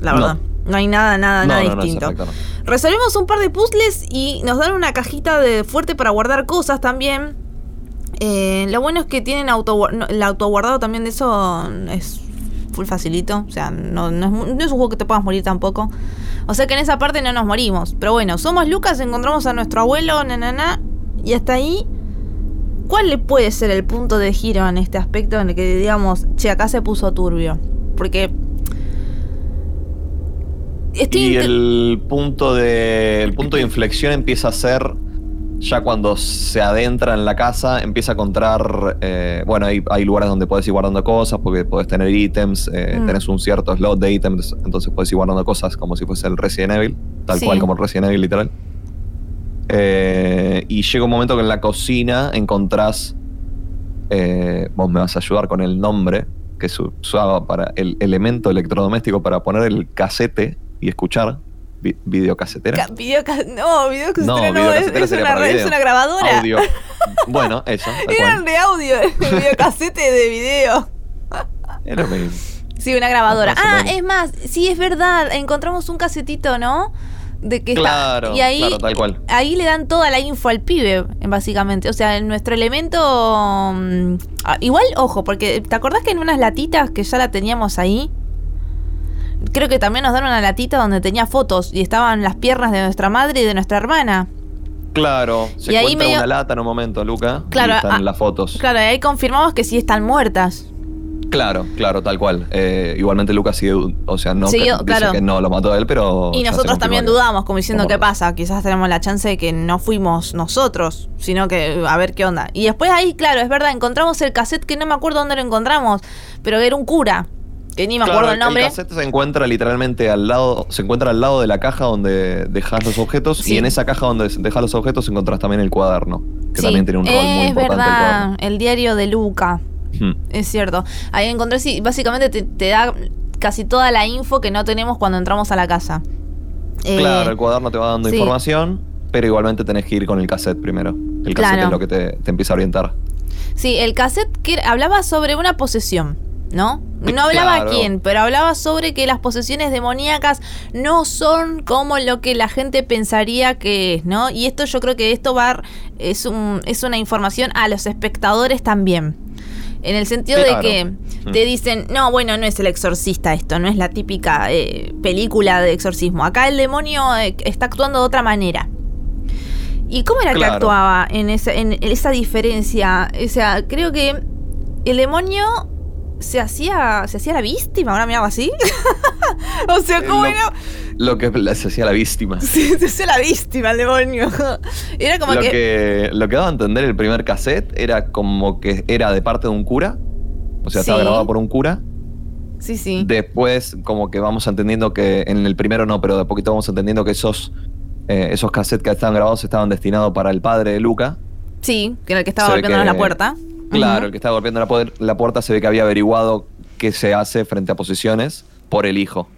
[SPEAKER 1] La
[SPEAKER 2] No.
[SPEAKER 1] verdad. No hay nada, nada,
[SPEAKER 2] No,
[SPEAKER 1] nada
[SPEAKER 2] no,
[SPEAKER 1] distinto.
[SPEAKER 2] no.
[SPEAKER 1] Resolvemos un par de puzzles y nos dan una cajita de fuerte para guardar cosas también. Eh, lo bueno es que tienen auto, el autoguardado también de eso es full facilito. O sea, no, no es, mu- no es un juego que te puedas morir tampoco. O sea que en esa parte no nos morimos. Pero bueno, somos Lucas, encontramos a nuestro abuelo, na, na, na, y hasta ahí. ¿Cuál le puede ser el punto de giro en este aspecto en el que digamos, che, acá se puso turbio? Porque. Estoy
[SPEAKER 2] Y el punto de el punto de inflexión empieza a ser ya cuando se adentra en la casa, empieza a encontrar, eh, bueno, hay, hay lugares donde puedes ir guardando cosas porque puedes tener ítems, eh,
[SPEAKER 1] Mm.
[SPEAKER 2] tenés un cierto slot de ítems, entonces puedes ir guardando cosas como si fuese el Resident Evil, tal
[SPEAKER 1] Sí.
[SPEAKER 2] cual como el Resident Evil literal. Eh, y llega un momento que en la cocina encontrás, eh, vos me vas a ayudar con el nombre, que se usaba para el elemento electrodoméstico para poner el casete y escuchar. Vi- videocasetera.
[SPEAKER 1] Ca- videoca- no, videocasetera
[SPEAKER 2] No,
[SPEAKER 1] no, es,
[SPEAKER 2] videocasetera
[SPEAKER 1] es una, es una grabadora.
[SPEAKER 2] Audio. Bueno, eso.
[SPEAKER 1] Eran de audio, videocasete de video.
[SPEAKER 2] Era
[SPEAKER 1] Sí, una grabadora. Ah, es más, sí, es verdad. Encontramos un casetito, ¿no? De que
[SPEAKER 2] Claro,
[SPEAKER 1] está. Y ahí,
[SPEAKER 2] claro, tal cual.
[SPEAKER 1] ahí le dan toda la info al pibe, básicamente. O sea, en nuestro elemento. mm, ah, igual, ojo, porque ¿te acordás que en unas latitas que ya la teníamos ahí? Creo que también nos dan una latita donde tenía fotos y estaban las piernas de nuestra madre y de nuestra hermana.
[SPEAKER 2] Claro, se
[SPEAKER 1] Y ahí medio-
[SPEAKER 2] una lata en un momento, Luca.
[SPEAKER 1] Claro,
[SPEAKER 2] y están
[SPEAKER 1] ah,
[SPEAKER 2] las fotos.
[SPEAKER 1] Claro, y ahí confirmamos que sí están muertas.
[SPEAKER 2] Claro, claro, tal cual. Eh, igualmente Lucas sigue, o sea, no
[SPEAKER 1] Siguió,
[SPEAKER 2] que, dice
[SPEAKER 1] claro.
[SPEAKER 2] que no lo mató él, pero.
[SPEAKER 1] Y nosotros también dudamos, como diciendo, ¿qué pasa? Quizás tenemos la chance de que no fuimos nosotros, sino que a ver qué onda. Y después ahí, claro, es verdad, encontramos el cassette que no me acuerdo dónde lo encontramos, pero era un cura, que ni me
[SPEAKER 2] Claro,
[SPEAKER 1] acuerdo el nombre.
[SPEAKER 2] cassette se encuentra literalmente al lado, se encuentra al lado de la caja donde dejas los objetos
[SPEAKER 1] Sí.
[SPEAKER 2] y en esa caja donde dejas los objetos encontrás también el cuaderno, que
[SPEAKER 1] Sí,
[SPEAKER 2] también tiene un rol muy
[SPEAKER 1] es
[SPEAKER 2] importante
[SPEAKER 1] verdad, el diario de Luca,
[SPEAKER 2] el. Hmm.
[SPEAKER 1] es cierto. Ahí encontré, sí, básicamente te, te da casi toda la info que no tenemos cuando entramos a la casa. Eh,
[SPEAKER 2] Claro, el cuaderno te va dando
[SPEAKER 1] sí.
[SPEAKER 2] información, pero igualmente tenés que ir con el cassette primero. El cassette
[SPEAKER 1] Claro.
[SPEAKER 2] es lo que te, te empieza a orientar.
[SPEAKER 1] Sí, el cassette que hablaba sobre una posesión, ¿no? No hablaba
[SPEAKER 2] Claro.
[SPEAKER 1] a quién, pero hablaba sobre que las posesiones demoníacas no son como lo que la gente pensaría que es, ¿no? Y esto yo creo que esto va es un, es una información a los espectadores también. En el sentido
[SPEAKER 2] Claro.
[SPEAKER 1] de que
[SPEAKER 2] Mm.
[SPEAKER 1] te dicen, no, bueno, no es el exorcista esto, no es la típica eh, película de exorcismo. Acá el demonio eh, está actuando de otra manera. ¿Y cómo era que actuaba en esa, en esa diferencia? O sea, creo que el demonio se hacía, se hacía la víctima, ahora me hago así. o sea, ¿cómo
[SPEAKER 2] Lo-
[SPEAKER 1] era?
[SPEAKER 2] Lo que se hacía la víctima.
[SPEAKER 1] Se, se hacía la víctima el demonio. Era como
[SPEAKER 2] Lo
[SPEAKER 1] que,
[SPEAKER 2] que, lo que daba a entender el primer cassette era como que era de parte de un cura. O sea, estaba
[SPEAKER 1] Sí.
[SPEAKER 2] grabado por un cura.
[SPEAKER 1] Sí, sí.
[SPEAKER 2] Después, como que vamos entendiendo que en el primero no, pero de a poquito vamos entendiendo que esos, eh, esos cassettes que estaban grabados estaban destinados para el padre de Luca.
[SPEAKER 1] Sí, que era el que estaba golpeándonos
[SPEAKER 2] que-
[SPEAKER 1] la puerta.
[SPEAKER 2] Claro, el que estaba golpeando la, la puerta se ve que había averiguado qué se hace frente a posiciones por el hijo.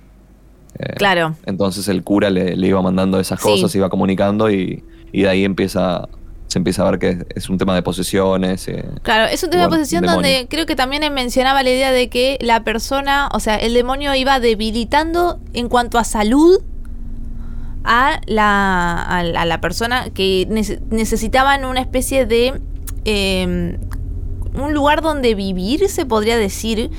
[SPEAKER 2] Eh,
[SPEAKER 1] Claro.
[SPEAKER 2] Entonces el cura le, le iba mandando esas cosas, iba comunicando y, y de ahí empieza, se empieza a ver que es un tema de posesiones. eh,
[SPEAKER 1] Claro, es un tema
[SPEAKER 2] Bueno,
[SPEAKER 1] de posesión donde creo que también mencionaba la idea de que la persona, o sea, el demonio iba debilitando en cuanto a salud a la, a la, a la persona que nece- necesitaban una especie de eh, un lugar donde vivir, se podría decir.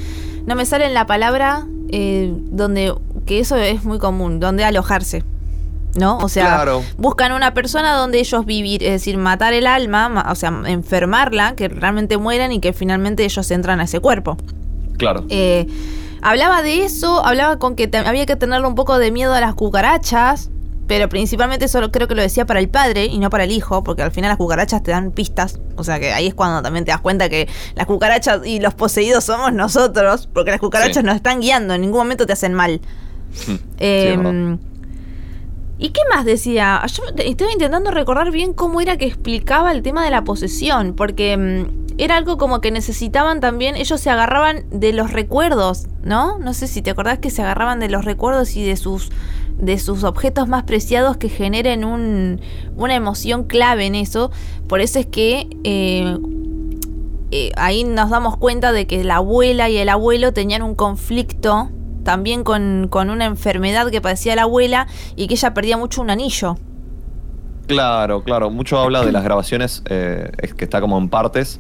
[SPEAKER 1] No me sale en la palabra eh, donde, que eso es muy común, donde alojarse. ¿No? O sea,
[SPEAKER 2] Claro.
[SPEAKER 1] buscan una persona donde ellos vivir, es decir, matar el alma, ma- o sea, enfermarla, que realmente mueran y que finalmente ellos entran a ese cuerpo.
[SPEAKER 2] claro.
[SPEAKER 1] Eh, hablaba de eso, hablaba con que había que tenerle un poco de miedo a las cucarachas, pero principalmente solo creo que lo decía para el padre y no para el hijo, porque al final las cucarachas te dan pistas, o sea que ahí es cuando también te das cuenta que las cucarachas y los poseídos somos nosotros, porque las cucarachas
[SPEAKER 2] Sí.
[SPEAKER 1] nos están guiando, en ningún momento te hacen mal.
[SPEAKER 2] sí,
[SPEAKER 1] Eh. ¿Y qué más decía? Yo estaba intentando recordar bien cómo era que explicaba el tema de la posesión, porque mm, era algo como que necesitaban también, ellos se agarraban de los recuerdos, ¿no? No sé si te acordás que se agarraban de los recuerdos y de sus de sus objetos más preciados que generen un, una emoción clave en eso. Por eso es que eh, eh, ahí nos damos cuenta de que la abuela y el abuelo tenían un conflicto también con, con una enfermedad que padecía la abuela y que ella perdía mucho un anillo.
[SPEAKER 2] Claro, claro. Mucho habla de las grabaciones, eh, es que está como en partes,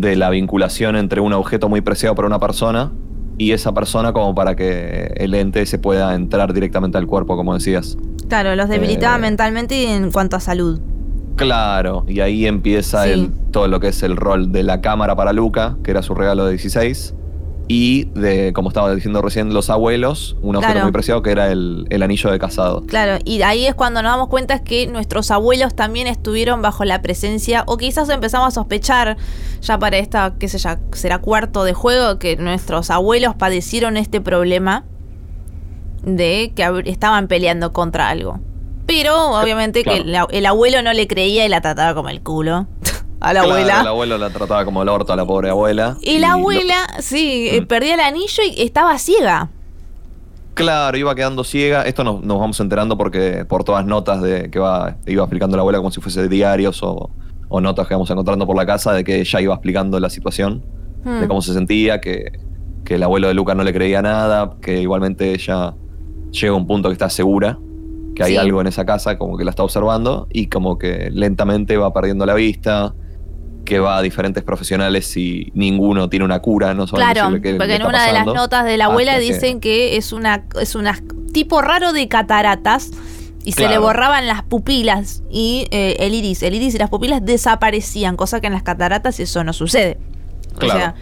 [SPEAKER 2] de la vinculación entre un objeto muy preciado para una persona y esa persona como para que el ente se pueda entrar directamente al cuerpo, como decías.
[SPEAKER 1] Claro, los debilitaba
[SPEAKER 2] Eh.
[SPEAKER 1] mentalmente y en cuanto a salud.
[SPEAKER 2] Claro, y ahí empieza
[SPEAKER 1] Sí.
[SPEAKER 2] el, todo lo que es el rol de la cámara para Luca, que era su regalo de 16, y de, como estaba diciendo recién, los abuelos, un objeto
[SPEAKER 1] Claro.
[SPEAKER 2] muy preciado que era el, el anillo de casado.
[SPEAKER 1] Claro, y ahí es cuando nos damos cuenta que nuestros abuelos también estuvieron bajo la presencia, o quizás empezamos a sospechar ya para esta, qué sé yo, será cuarto de juego, que nuestros abuelos padecieron este problema de que estaban peleando contra algo. Pero obviamente
[SPEAKER 2] claro.
[SPEAKER 1] que la- el abuelo no le creía y la trataba como el culo a la
[SPEAKER 2] Claro,
[SPEAKER 1] abuela.
[SPEAKER 2] El abuelo la trataba como el orto a la pobre abuela.
[SPEAKER 1] Y la
[SPEAKER 2] lo-
[SPEAKER 1] abuela, sí, eh,
[SPEAKER 2] Mm.
[SPEAKER 1] perdía el anillo y estaba ciega.
[SPEAKER 2] Claro, iba quedando ciega. Esto nos, nos vamos enterando porque por todas notas de que va, iba explicando la abuela como si fuese diarios o, o notas que vamos encontrando por la casa de que ella iba explicando la situación, de cómo se sentía, que, que el abuelo de Luca no le creía nada, que igualmente ella llega a un punto que está segura que hay
[SPEAKER 1] Sí.
[SPEAKER 2] algo en esa casa, como que la está observando y como que lentamente va perdiendo la vista, que va a diferentes profesionales y ninguno tiene una cura, no saben
[SPEAKER 1] Claro,
[SPEAKER 2] qué
[SPEAKER 1] porque en una de las notas de la abuela dicen que es una es una tipo raro de cataratas y se le borraban las pupilas y eh, el iris, el iris y las pupilas desaparecían, cosa que en las cataratas eso no sucede. O
[SPEAKER 2] Claro.
[SPEAKER 1] sea,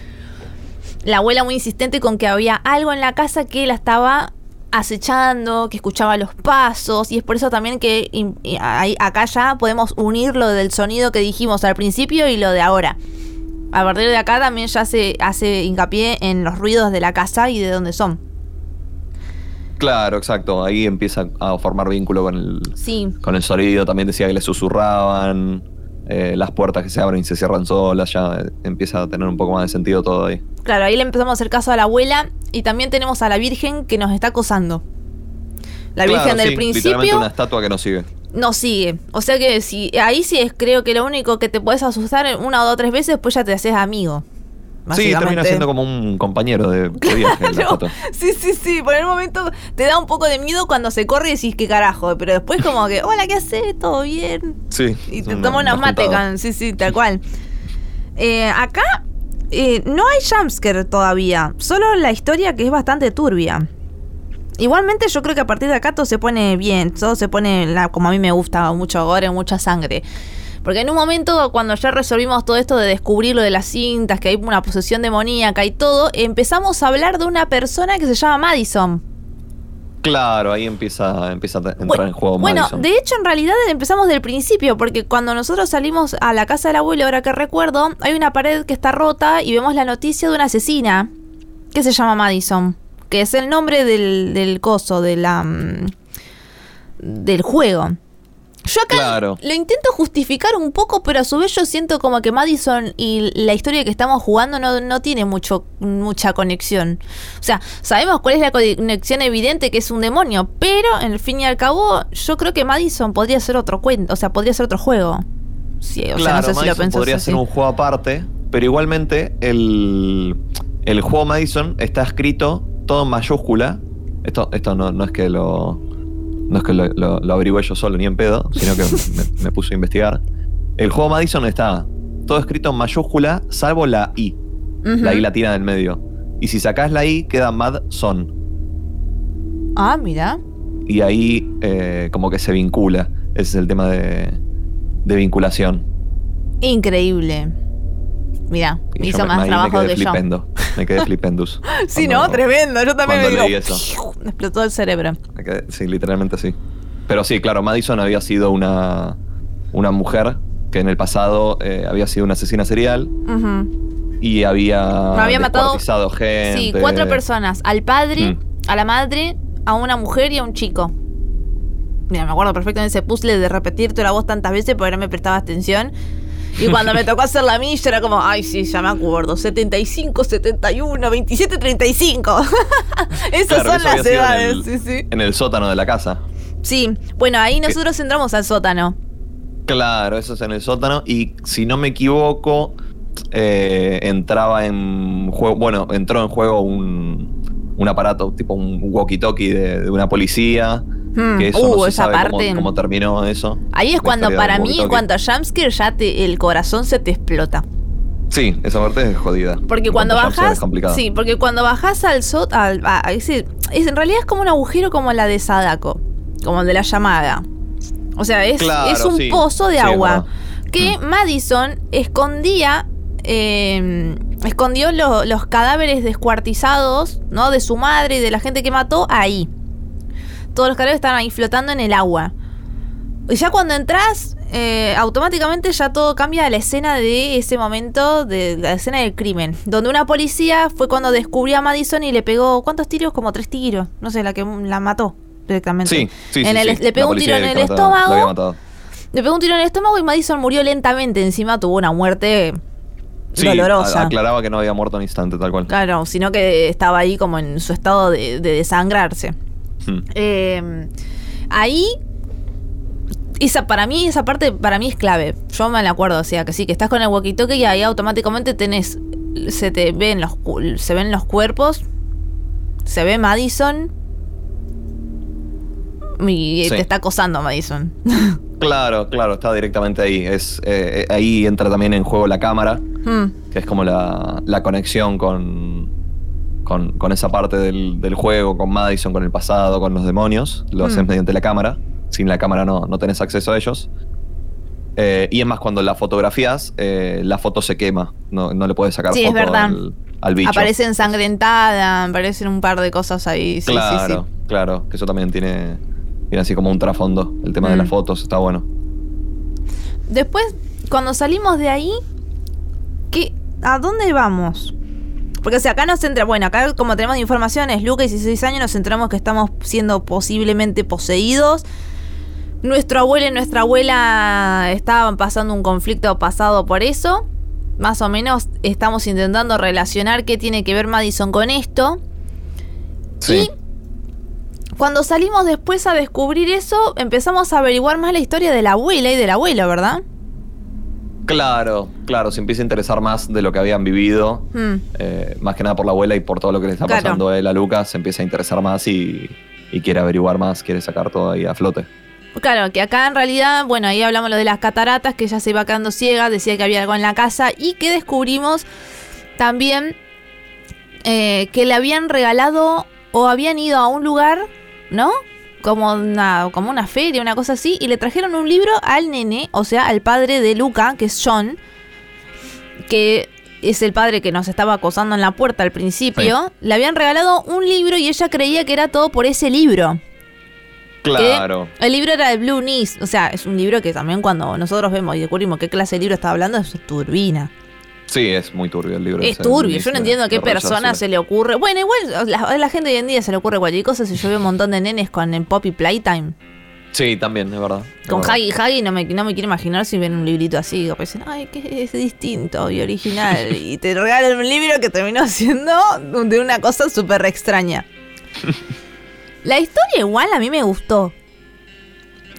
[SPEAKER 1] la abuela muy insistente con que había algo en la casa que la estaba acechando, que escuchaba los pasos, y es por eso también que y acá ya podemos unir lo del sonido que dijimos al principio y lo de ahora. A partir de acá también ya se hace hincapié en los ruidos de la casa y de dónde son.
[SPEAKER 2] Claro, exacto. Ahí empieza a formar vínculo con el,
[SPEAKER 1] Sí,
[SPEAKER 2] con el sonido. También decía que le susurraban. Eh, las puertas que se abren y se cierran solas. Ya eh, empieza a tener un poco más de sentido todo ahí.
[SPEAKER 1] claro, ahí le empezamos a hacer caso a la abuela y también tenemos a la Virgen que nos está acosando. La
[SPEAKER 2] Claro,
[SPEAKER 1] Virgen del
[SPEAKER 2] sí, Literalmente
[SPEAKER 1] principio
[SPEAKER 2] una estatua que nos sigue.
[SPEAKER 1] nos sigue. O sea que si ahí sí es creo que lo único que te puedes asustar una o dos o tres veces, pues ya te haces amigo.
[SPEAKER 2] Sí, termina siendo como un compañero de, de viaje la
[SPEAKER 1] Claro.
[SPEAKER 2] estatua.
[SPEAKER 1] Sí, sí, sí. Por el momento te da un poco de miedo cuando se corre y decís qué carajo. Pero después como que, hola, ¿qué haces? ¿Todo bien?
[SPEAKER 2] Sí.
[SPEAKER 1] Y te toma unas
[SPEAKER 2] una
[SPEAKER 1] mate, can- sí, sí, tal cual. Eh, acá eh, no hay jumpscare todavía, solo la historia que es bastante turbia. Igualmente yo creo que a partir de acá todo se pone bien, todo se pone la- como a mí me gusta, mucho gore, mucha sangre. Porque en un momento, cuando ya resolvimos todo esto de descubrir lo de las cintas, que hay una posesión demoníaca y todo, empezamos a hablar de una persona que se llama Madison.
[SPEAKER 2] Claro, ahí empieza, empieza a entrar
[SPEAKER 1] Bueno,
[SPEAKER 2] en juego
[SPEAKER 1] Bueno,
[SPEAKER 2] Madison.
[SPEAKER 1] de hecho, en realidad empezamos del principio, porque cuando nosotros salimos a la casa del abuelo, ahora que recuerdo, hay una pared que está rota y vemos la noticia de una asesina que se llama Madison, que es el nombre del, del coso, de la, mm, del juego. Yo acá
[SPEAKER 2] Claro.
[SPEAKER 1] lo intento justificar un poco, pero a su vez yo siento como que Madison y la historia que estamos jugando no, no tiene mucho, mucha conexión. O sea, sabemos cuál es la conexión evidente que es un demonio, pero en el fin y al cabo, yo creo que Madison podría ser otro cuento, o sea, podría ser otro juego. Sí, o sea,
[SPEAKER 2] claro,
[SPEAKER 1] no sé si lo pensás
[SPEAKER 2] podría
[SPEAKER 1] así.
[SPEAKER 2] ser un juego aparte, pero igualmente el, el juego Madison está escrito todo en mayúscula. Esto, esto no, no es que lo. No es que lo, lo, lo averigüé yo solo ni en pedo, sino que me, me puse a investigar. El juego Madison está todo escrito en mayúscula, salvo la I. La I latina del medio. Y si sacás la I, queda Madson.
[SPEAKER 1] Ah, mira.
[SPEAKER 2] Y ahí eh, como que se vincula. Ese es el tema de, de vinculación.
[SPEAKER 1] Increíble. Mira,
[SPEAKER 2] Y
[SPEAKER 1] hizo
[SPEAKER 2] me-
[SPEAKER 1] más trabajo
[SPEAKER 2] me
[SPEAKER 1] que yo.
[SPEAKER 2] Me quedé flipendus.
[SPEAKER 1] Sí,
[SPEAKER 2] Cuando-
[SPEAKER 1] ¿no? Tremendo. Yo también me digo.
[SPEAKER 2] leí eso.
[SPEAKER 1] Me explotó el cerebro.
[SPEAKER 2] me quedé- sí, literalmente sí. Pero sí, claro, Madison había sido una, una mujer que en el pasado eh, había sido una asesina serial y había,
[SPEAKER 1] había matado-
[SPEAKER 2] gente.
[SPEAKER 1] Sí, cuatro personas. Al padre,
[SPEAKER 2] Mm.
[SPEAKER 1] a la madre, a una mujer y a un chico. Mira, me acuerdo perfecto en ese puzzle de repetirte la voz tantas veces porque no me prestabas atención. Y cuando me tocó hacer la milla era como, ay, sí, ya me acuerdo. 75, 71, 27, 35. Esas
[SPEAKER 2] Claro,
[SPEAKER 1] son las edades,
[SPEAKER 2] en el,
[SPEAKER 1] sí, sí.
[SPEAKER 2] en el sótano de la casa.
[SPEAKER 1] Sí, bueno, ahí nosotros entramos al sótano.
[SPEAKER 2] Claro, eso es en el sótano. Y si no me equivoco, eh, entraba en juego. Bueno, entró en juego un, un aparato, tipo un walkie-talkie de, de una policía.
[SPEAKER 1] Hmm,
[SPEAKER 2] Que eso
[SPEAKER 1] uh,
[SPEAKER 2] no se
[SPEAKER 1] esa
[SPEAKER 2] sabe
[SPEAKER 1] parte.
[SPEAKER 2] Cómo, terminó eso.
[SPEAKER 1] Ahí es cuando para mí, en cuanto a jumpscare, ya te, el corazón se te explota.
[SPEAKER 2] Sí, esa parte es jodida.
[SPEAKER 1] Porque
[SPEAKER 2] En
[SPEAKER 1] cuando bajas, sí, porque cuando bajas al sot, al, a- a ese- es, en realidad es como un agujero como la de Sadako, como el de la llamada. O sea, es,
[SPEAKER 2] Claro,
[SPEAKER 1] es un
[SPEAKER 2] sí.
[SPEAKER 1] pozo de
[SPEAKER 2] Sí,
[SPEAKER 1] agua que Madison escondía, eh, escondió lo- los cadáveres descuartizados, ¿no? De su madre y de la gente que mató ahí. Todos los cadáveres estaban ahí flotando en el agua. Y ya cuando entras, eh, automáticamente ya todo cambia a la escena de ese momento, de la escena del crimen. Donde una policía fue cuando descubrió a Madison y le pegó, ¿cuántos tiros? Como tres tiros. No sé, la que la mató directamente.
[SPEAKER 2] Sí, sí, sí,
[SPEAKER 1] En el-
[SPEAKER 2] sí.
[SPEAKER 1] Le pegó un tiro en el estómago.
[SPEAKER 2] matado.
[SPEAKER 1] Le pegó un tiro en el estómago y Madison murió lentamente. Encima tuvo una muerte
[SPEAKER 2] Sí,
[SPEAKER 1] dolorosa.
[SPEAKER 2] aclaraba que no había muerto en instante, tal cual.
[SPEAKER 1] Claro, sino que estaba ahí como en su estado de, de desangrarse.
[SPEAKER 2] Hmm.
[SPEAKER 1] Eh, ahí, esa, para mí, esa parte para mí es clave. Yo me la acuerdo, o sea, que sí, que estás con el walkie-talkie y ahí automáticamente tenés, se te ven los, se ven los cuerpos, se ve Madison y
[SPEAKER 2] Sí.
[SPEAKER 1] te está acosando Madison.
[SPEAKER 2] Claro, claro, está directamente ahí. Es, eh, eh, ahí entra también en juego la cámara,
[SPEAKER 1] Hmm,
[SPEAKER 2] que es como la, la conexión con, con, con esa parte del, del juego, con Madison, con el pasado, con los demonios. Lo haces
[SPEAKER 1] Hmm.
[SPEAKER 2] mediante la cámara. Sin la cámara no, no tenés acceso a ellos. Eh, y es más, cuando la fotografías, eh, la foto se quema. No, no le puedes sacar
[SPEAKER 1] Sí, es verdad.
[SPEAKER 2] al, al bicho.
[SPEAKER 1] Aparece ensangrentada, aparecen un par de cosas ahí. Sí,
[SPEAKER 2] claro,
[SPEAKER 1] sí,
[SPEAKER 2] claro. Que eso también tiene, tiene así como un trasfondo. El tema de
[SPEAKER 1] Mm.
[SPEAKER 2] las fotos está bueno.
[SPEAKER 1] Después, cuando salimos de ahí, ¿qué, ¿a dónde vamos? Porque sea, acá nos entra, bueno, acá como tenemos informaciones, Lucas, 16 años, nos enteramos que estamos siendo posiblemente poseídos. Nuestro abuelo y nuestra abuela estaban pasando un conflicto pasado por eso. Más o menos estamos intentando relacionar qué tiene que ver Madison con esto.
[SPEAKER 2] Sí.
[SPEAKER 1] Cuando salimos después a descubrir eso, empezamos a averiguar más la historia de la abuela y del abuelo, ¿verdad?
[SPEAKER 2] Claro, claro, se empieza a interesar más de lo que habían vivido,
[SPEAKER 1] Hmm.
[SPEAKER 2] eh, más que nada por la abuela y por todo lo que le está
[SPEAKER 1] Claro.
[SPEAKER 2] pasando a él a Lucas, se empieza a interesar más y, y quiere averiguar más, quiere sacar todo ahí a flote.
[SPEAKER 1] Claro, que acá en realidad, bueno, ahí hablamos lo de las cataratas, que ella se iba quedando ciega, decía que había algo en la casa y que descubrimos también eh, que le habían regalado o habían ido a un lugar, ¿no? Como una, como una feria, una cosa así, y le trajeron un libro al nene, o sea, al padre de Luca, que es John, que es el padre que nos estaba acosando en la puerta al principio. Le habían regalado un libro y ella creía que era todo por ese libro.
[SPEAKER 2] Claro.
[SPEAKER 1] El libro era de Blue Knees, o sea, es un libro que también cuando nosotros vemos y descubrimos qué clase de libro estaba hablando, es turbina.
[SPEAKER 2] Sí, es muy turbio el libro.
[SPEAKER 1] Es turbio, yo no entiendo a qué persona se le ocurre. Bueno, igual la- a la gente hoy en día se le ocurre cualquier cosa. Si yo veo un montón de nenes con el Poppy Playtime,
[SPEAKER 2] Sí, también, es verdad. es
[SPEAKER 1] con. Huggy Huggy, no me, no me quiero imaginar si ven un librito así. Digo, pues, ay, que es distinto y original. y te regalan un libro que terminó siendo de una cosa súper extraña. La historia igual a mí me gustó.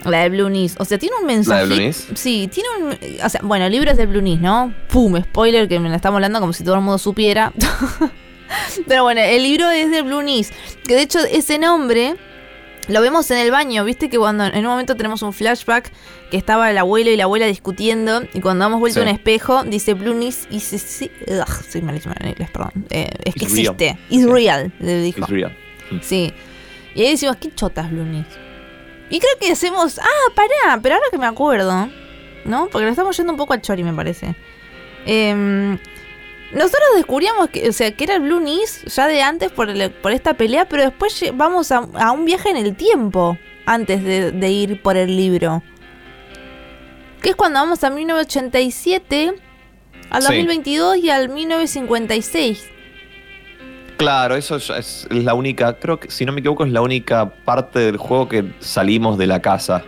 [SPEAKER 1] La de Blue Knees. O sea, tiene un mensaje.
[SPEAKER 2] Blue Knees?
[SPEAKER 1] Sí, tiene un. O sea, bueno, el libro es de Blue Knees, ¿no? Pum, spoiler que me la estamos hablando como si todo el mundo supiera. Pero bueno, el libro es de Blue Knees. Que de hecho, ese nombre lo vemos en el baño. Viste que cuando en un momento tenemos un flashback que estaba el abuelo y la abuela discutiendo. Y cuando damos vuelta a un espejo, dice Blue Knees. Y dice, sí. Ugh, soy malísima en inglés, perdón. Eh, es que
[SPEAKER 2] real.
[SPEAKER 1] existe.
[SPEAKER 2] Sí.
[SPEAKER 1] real, le dijo.
[SPEAKER 2] It's real.
[SPEAKER 1] Sí. Y ahí decimos, qué chotas Blue Knees. Y creo que hacemos. Ah, pará, pero ahora que me acuerdo. ¿No? Porque lo estamos yendo un poco a Chori, me parece. Em, nosotros descubríamos que, o sea, que era el Blue Knees ya de antes por, el- por esta pelea, pero después vamos a, a un viaje en el tiempo antes de, de ir por el libro. Que es cuando vamos a 1987, al
[SPEAKER 2] Sí.
[SPEAKER 1] 2022 y al 1956.
[SPEAKER 2] Claro, eso es, es la única, creo que si no me equivoco es la única parte del juego que salimos de la casa,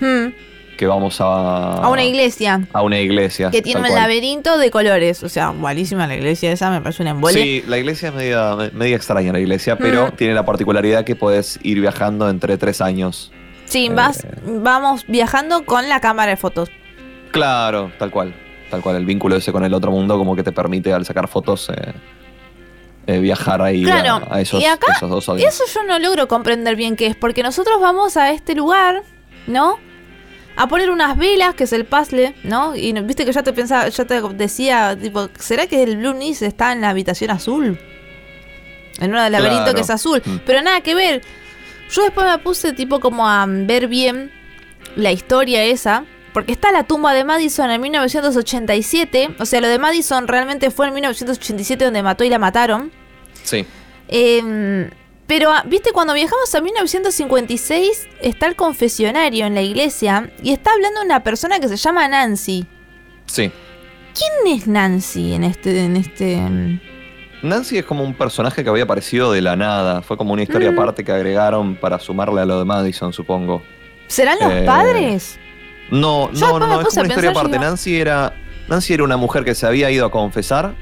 [SPEAKER 1] Hmm.
[SPEAKER 2] que vamos a...
[SPEAKER 1] A una iglesia.
[SPEAKER 2] A una iglesia.
[SPEAKER 1] Que tiene un laberinto de colores. O sea, malísima la iglesia esa, me parece un embole.
[SPEAKER 2] Sí, la iglesia es media, media extraña la iglesia, pero
[SPEAKER 1] Mm.
[SPEAKER 2] tiene la particularidad que puedes ir viajando entre tres años.
[SPEAKER 1] Sí, vas,
[SPEAKER 2] Eh.
[SPEAKER 1] vamos viajando con la cámara de fotos.
[SPEAKER 2] Claro, tal cual. Tal cual, el vínculo ese con el otro mundo como que te permite al sacar fotos eh, eh, viajar ahí
[SPEAKER 1] Claro,
[SPEAKER 2] a, a esos,
[SPEAKER 1] y acá,
[SPEAKER 2] esos dos audios.
[SPEAKER 1] Eso yo no logro comprender bien qué es, porque nosotros vamos a este lugar, ¿no? A poner unas velas, que es el puzzle, ¿no? Y viste que ya te pensaba, ya te decía, tipo, ¿será que el Blue Nis está en la habitación azul? En uno del laberinto que es azul.
[SPEAKER 2] Mm.
[SPEAKER 1] Pero nada que ver. Yo después me puse tipo como a ver bien la historia esa. Porque está la tumba de Madison en 1987. O sea, lo de Madison realmente fue en 1987 donde mató y la mataron.
[SPEAKER 2] Sí,
[SPEAKER 1] Eh, pero, ah, viste, cuando viajamos a 1956, está el confesionario en la iglesia y está hablando una persona que se llama Nancy.
[SPEAKER 2] sí.
[SPEAKER 1] ¿Quién es Nancy en este... En este mm?
[SPEAKER 2] Nancy es como un personaje que había aparecido de la nada. Fue como una historia
[SPEAKER 1] Mm.
[SPEAKER 2] aparte que agregaron para sumarle a lo de Madison, supongo.
[SPEAKER 1] ¿Serán los
[SPEAKER 2] Eh,
[SPEAKER 1] padres?
[SPEAKER 2] No,
[SPEAKER 1] Yo
[SPEAKER 2] no, no, es como una historia aparte.
[SPEAKER 1] yo
[SPEAKER 2] Nancy era, Nancy era una mujer que se había ido a confesar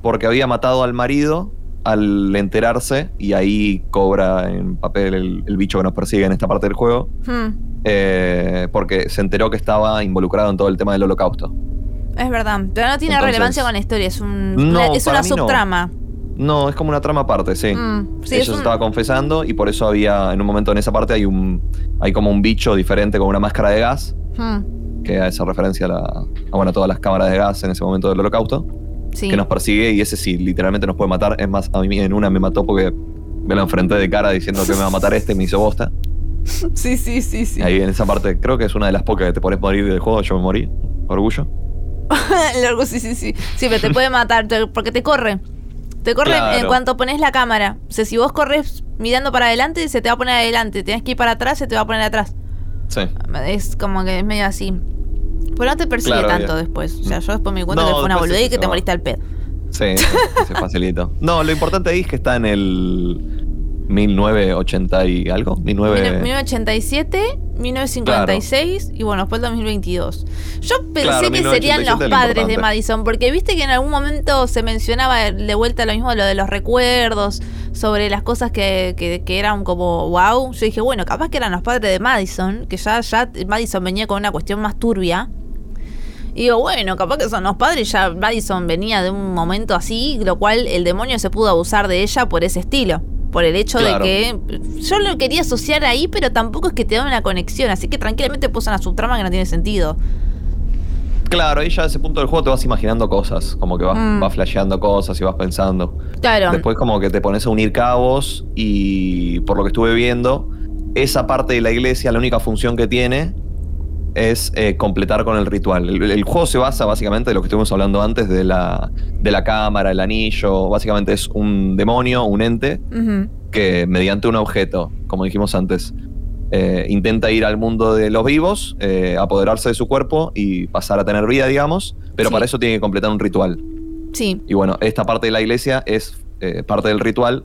[SPEAKER 2] porque había matado al marido al enterarse y ahí cobra en papel el, el bicho que nos persigue en esta parte del juego.
[SPEAKER 1] Hmm,
[SPEAKER 2] eh, porque se enteró que estaba involucrado en todo el tema del holocausto.
[SPEAKER 1] es verdad, pero no tiene
[SPEAKER 2] Entonces-
[SPEAKER 1] relevancia con la historia, es, un,
[SPEAKER 2] No,
[SPEAKER 1] una, es
[SPEAKER 2] para
[SPEAKER 1] una
[SPEAKER 2] mí no.
[SPEAKER 1] subtrama.
[SPEAKER 2] No, es como una trama aparte, sí.
[SPEAKER 1] Mm, sí,
[SPEAKER 2] Ella
[SPEAKER 1] es
[SPEAKER 2] se
[SPEAKER 1] un-
[SPEAKER 2] estaba confesando y por eso había, en un momento en esa parte, hay un hay como un bicho diferente con una máscara de gas,
[SPEAKER 1] Hmm,
[SPEAKER 2] que hace referencia a, la, a, bueno, a todas las cámaras de gas en ese momento del holocausto.
[SPEAKER 1] Sí.
[SPEAKER 2] que nos persigue y ese sí, literalmente nos puede matar. Es más, a mí en una me mató porque me lo enfrenté de cara diciendo que me va a matar este y me hizo bosta.
[SPEAKER 1] sí, sí, sí, sí.
[SPEAKER 2] Ahí en esa parte, creo que es una de las pocas que te pones morir del juego. Yo me morí. Orgullo.
[SPEAKER 1] Luego, sí, sí, sí. Sí, pero te puede matar te- porque te corre. Te corre
[SPEAKER 2] Claro.
[SPEAKER 1] en cuanto pones la cámara. O sea, si vos corres mirando para adelante, se te va a poner adelante. Tienes que ir para atrás, se te va a poner atrás.
[SPEAKER 2] Sí.
[SPEAKER 1] Es como que es medio así. Pero no te persigue
[SPEAKER 2] Claro,
[SPEAKER 1] tanto después. O sea, yo después me di cuenta
[SPEAKER 2] No,
[SPEAKER 1] que fue una boludez y que
[SPEAKER 2] se
[SPEAKER 1] te moriste al pedo.
[SPEAKER 2] Sí, ese facilito. No, lo importante ahí es que está en el 1980 y algo. 19...
[SPEAKER 1] 1987, 1956 y bueno, después el 2022. Yo pensé
[SPEAKER 2] Claro,
[SPEAKER 1] que serían
[SPEAKER 2] 1987
[SPEAKER 1] los
[SPEAKER 2] es lo
[SPEAKER 1] padres de. Madison, porque viste que en algún momento se mencionaba de vuelta lo mismo, lo de los recuerdos, sobre las cosas que, que, que eran como wow. Yo dije, bueno, capaz que eran los padres de Madison, que ya, ya Madison venía con una cuestión más turbia. Y digo, bueno, capaz que son los padres, ya Madison venía de un momento así, lo cual el demonio se pudo abusar de ella por ese estilo. Por el hecho
[SPEAKER 2] Claro.
[SPEAKER 1] de que yo lo quería asociar ahí, pero tampoco es que te da una conexión. Así que tranquilamente puso una subtrama que no tiene sentido.
[SPEAKER 2] Claro, ahí ya a ese punto del juego te vas imaginando cosas. Como que vas,
[SPEAKER 1] Mm.
[SPEAKER 2] vas flasheando cosas y vas pensando.
[SPEAKER 1] Claro.
[SPEAKER 2] Después como que te pones a unir cabos y por lo que estuve viendo, esa parte de la iglesia, la única función que tiene es eh, completar con el ritual. El, el juego se basa básicamente de lo que estuvimos hablando antes, de la, de la cámara, el anillo. Básicamente es un demonio, un ente, que mediante un objeto, como dijimos antes, eh, intenta ir al mundo de los vivos, eh, apoderarse de su cuerpo y pasar a tener vida, digamos, pero
[SPEAKER 1] Sí.
[SPEAKER 2] para eso tiene que completar un ritual.
[SPEAKER 1] Sí.
[SPEAKER 2] Y bueno, esta parte de la iglesia es parte del ritual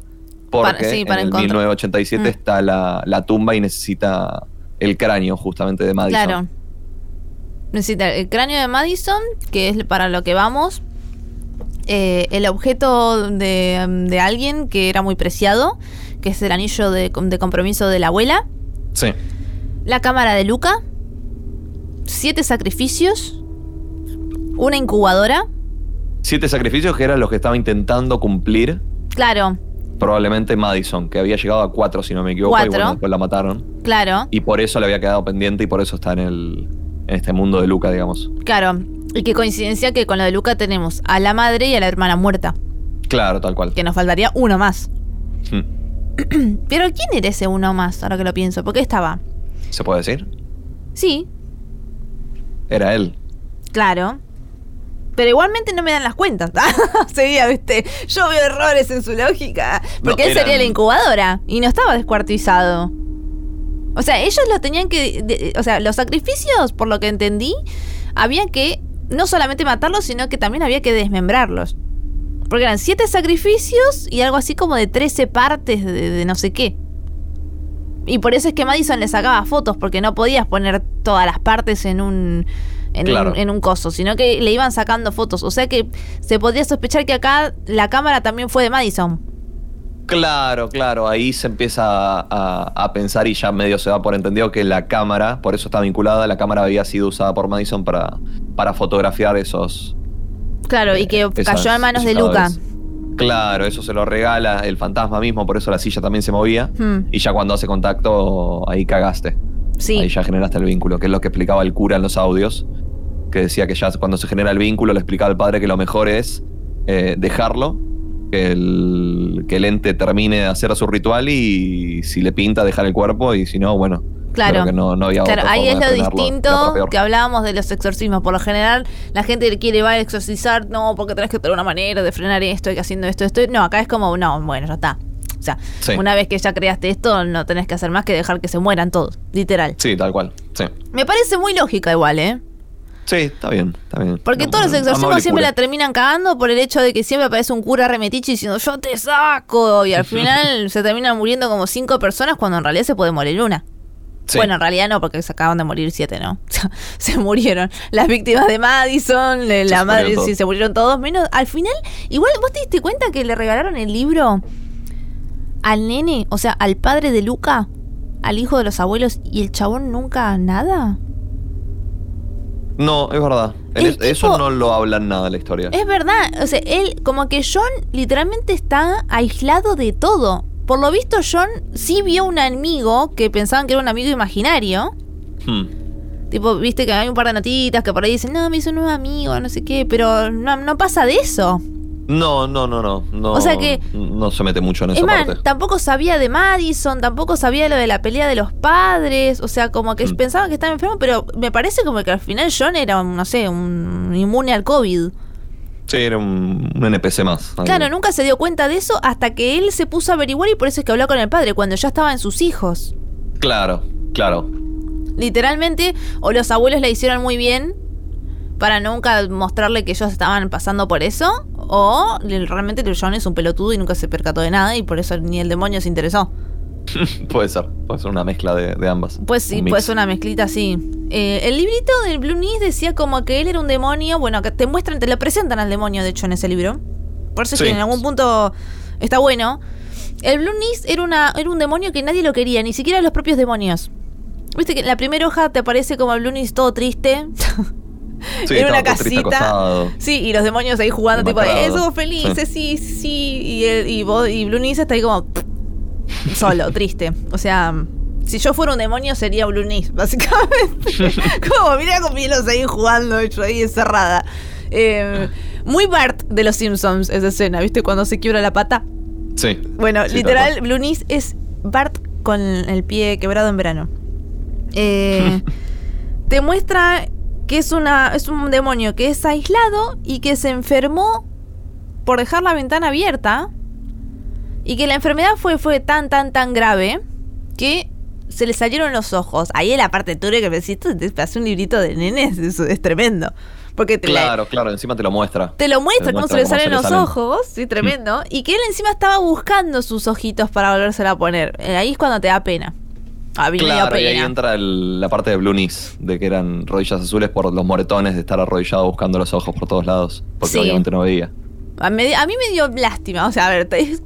[SPEAKER 2] porque
[SPEAKER 1] Para- sí, para
[SPEAKER 2] en el
[SPEAKER 1] encontrar-
[SPEAKER 2] 1987
[SPEAKER 1] Mm.
[SPEAKER 2] está la, la tumba y necesita el cráneo justamente de Madison.
[SPEAKER 1] Claro. Necesita el cráneo de Madison, que es para lo que vamos. eh, el objeto de, de alguien que era muy preciado, que es el anillo de, de compromiso de la abuela.
[SPEAKER 2] Sí.
[SPEAKER 1] La cámara de Luca. Siete sacrificios. Una incubadora.
[SPEAKER 2] Siete sacrificios que eran los que estaba intentando cumplir
[SPEAKER 1] Claro,
[SPEAKER 2] probablemente Madison, que había llegado a cuatro, si no me equivoco, y
[SPEAKER 1] Cuatro.
[SPEAKER 2] bueno, después la mataron.
[SPEAKER 1] claro,
[SPEAKER 2] Y por eso le había quedado pendiente y por eso está en, el, en este mundo de Luca, digamos.
[SPEAKER 1] claro. Y qué coincidencia que con lo de Luca tenemos a la madre y a la hermana muerta.
[SPEAKER 2] Claro, tal cual.
[SPEAKER 1] Que nos faltaría uno más.
[SPEAKER 2] Hmm.
[SPEAKER 1] Pero ¿quién era ese uno más? Ahora que lo pienso. ¿Por qué estaba?
[SPEAKER 2] ¿Se puede decir?
[SPEAKER 1] Sí,
[SPEAKER 2] Era él.
[SPEAKER 1] claro. Pero igualmente no me dan las cuentas. Sería, viste. Yo veo errores en su lógica. Porque
[SPEAKER 2] No,
[SPEAKER 1] él sería la incubadora. Y no estaba descuartizado. O sea, ellos lo tenían que. de- o sea, los sacrificios, por lo que entendí, había que no solamente matarlos, sino que también había que desmembrarlos. Porque eran siete sacrificios y algo así como de 13 partes de, de no sé qué. Y por eso es que Madison le sacaba fotos, porque no podías poner todas las partes en un, en,
[SPEAKER 2] Claro.
[SPEAKER 1] un, en un coso, sino que le iban sacando fotos. O sea que se podría sospechar que acá la cámara también fue de Madison.
[SPEAKER 2] Claro, claro, ahí se empieza a, a pensar y ya medio se da por entendido que la cámara, por eso está vinculada, la cámara había sido usada por Madison para, para fotografiar esos...
[SPEAKER 1] Claro, y que
[SPEAKER 2] eh, esas-
[SPEAKER 1] cayó en manos de Luca.
[SPEAKER 2] Claro, eso se lo regala el fantasma mismo, por eso la silla también se movía.
[SPEAKER 1] Hmm,
[SPEAKER 2] Y ya cuando hace contacto, ahí cagaste.
[SPEAKER 1] sí.
[SPEAKER 2] Ahí ya generaste el vínculo, que es lo que explicaba el cura en los audios. Que decía que ya cuando se genera el vínculo, le explicaba al padre que lo mejor es eh, dejarlo, que el, que el ente termine de hacer su ritual y si le pinta, dejar el cuerpo y si no, bueno.
[SPEAKER 1] Claro.
[SPEAKER 2] que no, no había
[SPEAKER 1] Claro, ahí es lo distinto que hablábamos de los exorcismos. Por lo general, la gente quiere va a exorcizar, no, porque tenés que tener una manera de frenar esto, y que haciendo esto, esto. No, acá es como, no, bueno, ya está. O sea,
[SPEAKER 2] Sí.
[SPEAKER 1] una vez que ya creaste esto, no tenés que hacer más que dejar que se mueran todos, literal.
[SPEAKER 2] Sí, tal cual. Sí.
[SPEAKER 1] Me parece muy lógica igual, ¿eh?
[SPEAKER 2] Sí, está bien, está bien.
[SPEAKER 1] Porque
[SPEAKER 2] No,
[SPEAKER 1] todos los exorcismos siempre
[SPEAKER 2] cura.
[SPEAKER 1] la terminan cagando por el hecho de que siempre aparece un cura remetiche diciendo yo te saco y al final se terminan muriendo como cinco personas cuando en realidad se puede morir una.
[SPEAKER 2] Sí.
[SPEAKER 1] Bueno, en realidad no, porque se acaban de morir siete, ¿no? se murieron. Las víctimas de Madison,
[SPEAKER 2] Se
[SPEAKER 1] la madre, sí, se murieron todos. Menos, al final, igual, ¿vos te diste cuenta que le regalaron el libro al nene? O sea, al padre de Luca, al hijo de los abuelos, y el chabón nunca nada.
[SPEAKER 2] No, es verdad.
[SPEAKER 1] El
[SPEAKER 2] es- eso no lo hablan nada en la historia.
[SPEAKER 1] Es verdad, o sea, él, como que John literalmente está aislado de todo. Por lo visto, John sí vio un amigo que pensaban que era un amigo imaginario.
[SPEAKER 2] Hmm.
[SPEAKER 1] Tipo, viste que hay un par de notitas que por ahí dicen, no, me hizo un nuevo amigo, no sé qué, pero no, no pasa de eso.
[SPEAKER 2] No, no, no, no, no.
[SPEAKER 1] O sea que-
[SPEAKER 2] No se mete mucho en
[SPEAKER 1] Es
[SPEAKER 2] esa parte.
[SPEAKER 1] tampoco sabía de Madison, tampoco sabía lo de la pelea de los padres, o sea, como que
[SPEAKER 2] Mm.
[SPEAKER 1] pensaban que estaba enfermo, pero me parece como que al final John era, no sé, un inmune al COVID.
[SPEAKER 2] Sí, era un, un NPC más.
[SPEAKER 1] Claro, nunca se dio cuenta de eso hasta que él se puso a averiguar y por eso es que habló con el padre, cuando ya estaban sus hijos.
[SPEAKER 2] Claro, claro.
[SPEAKER 1] Literalmente, o los abuelos le hicieron muy bien para nunca mostrarle que ellos estaban pasando por eso, o realmente el John es un pelotudo y nunca se percató de nada y por eso ni el demonio se interesó.
[SPEAKER 2] puede ser, puede ser una mezcla de, de ambas.
[SPEAKER 1] Pues sí, puede ser una mezclita así. Eh, el librito del Blue Nis decía como que él era un demonio, bueno, que te muestran, te lo presentan al demonio, de hecho, en ese libro. Por eso es que en algún punto está bueno. El Blue Nis era, una, era un demonio que nadie lo quería, ni siquiera los propios demonios. Viste que en la primera hoja te aparece como el Blue Nis todo triste.
[SPEAKER 2] Sí,
[SPEAKER 1] en una casita.
[SPEAKER 2] acostado.
[SPEAKER 1] Sí, y los demonios ahí jugando, tipo,
[SPEAKER 2] Demacrado.
[SPEAKER 1] eh, felices, sí, sí, sí. Y, el, y, vos- y Blue Nis está ahí como solo, triste. O sea, si yo fuera un demonio sería Blue Nis, básicamente. como, mira con Mielos ahí jugando, yo ahí encerrada. Eh, muy Bart de los Simpsons esa escena, ¿viste? Cuando se quiebra la pata.
[SPEAKER 2] Sí.
[SPEAKER 1] Bueno,
[SPEAKER 2] Sí,
[SPEAKER 1] literal. Blue Nis es Bart con el pie quebrado en verano. Eh, te muestra que es, una, es un demonio que es aislado y que se enfermó por dejar la ventana abierta. Y que la enfermedad fue, fue tan, tan, tan grave que se le salieron los ojos. Ahí es la parte turbia que me decís, te hace un librito de nenes, eso es tremendo. Porque te la-
[SPEAKER 2] Claro, claro, encima te lo muestra.
[SPEAKER 1] te lo muestra
[SPEAKER 2] Te
[SPEAKER 1] cómo se
[SPEAKER 2] muestra
[SPEAKER 1] le
[SPEAKER 2] cómo
[SPEAKER 1] salen
[SPEAKER 2] se le
[SPEAKER 1] los
[SPEAKER 2] salen.
[SPEAKER 1] ojos, sí, tremendo. Y que él encima estaba buscando sus ojitos para volvérsela a poner. Eh, Ahí es cuando te da pena.
[SPEAKER 2] Claro, y ahí entra el- la parte de Blue Knees, de que eran rodillas azules por los moretones de estar arrodillado buscando los ojos por todos lados, porque
[SPEAKER 1] Sí.
[SPEAKER 2] obviamente no veía.
[SPEAKER 1] A, mí me dio lástima. O sea, a ver, es, es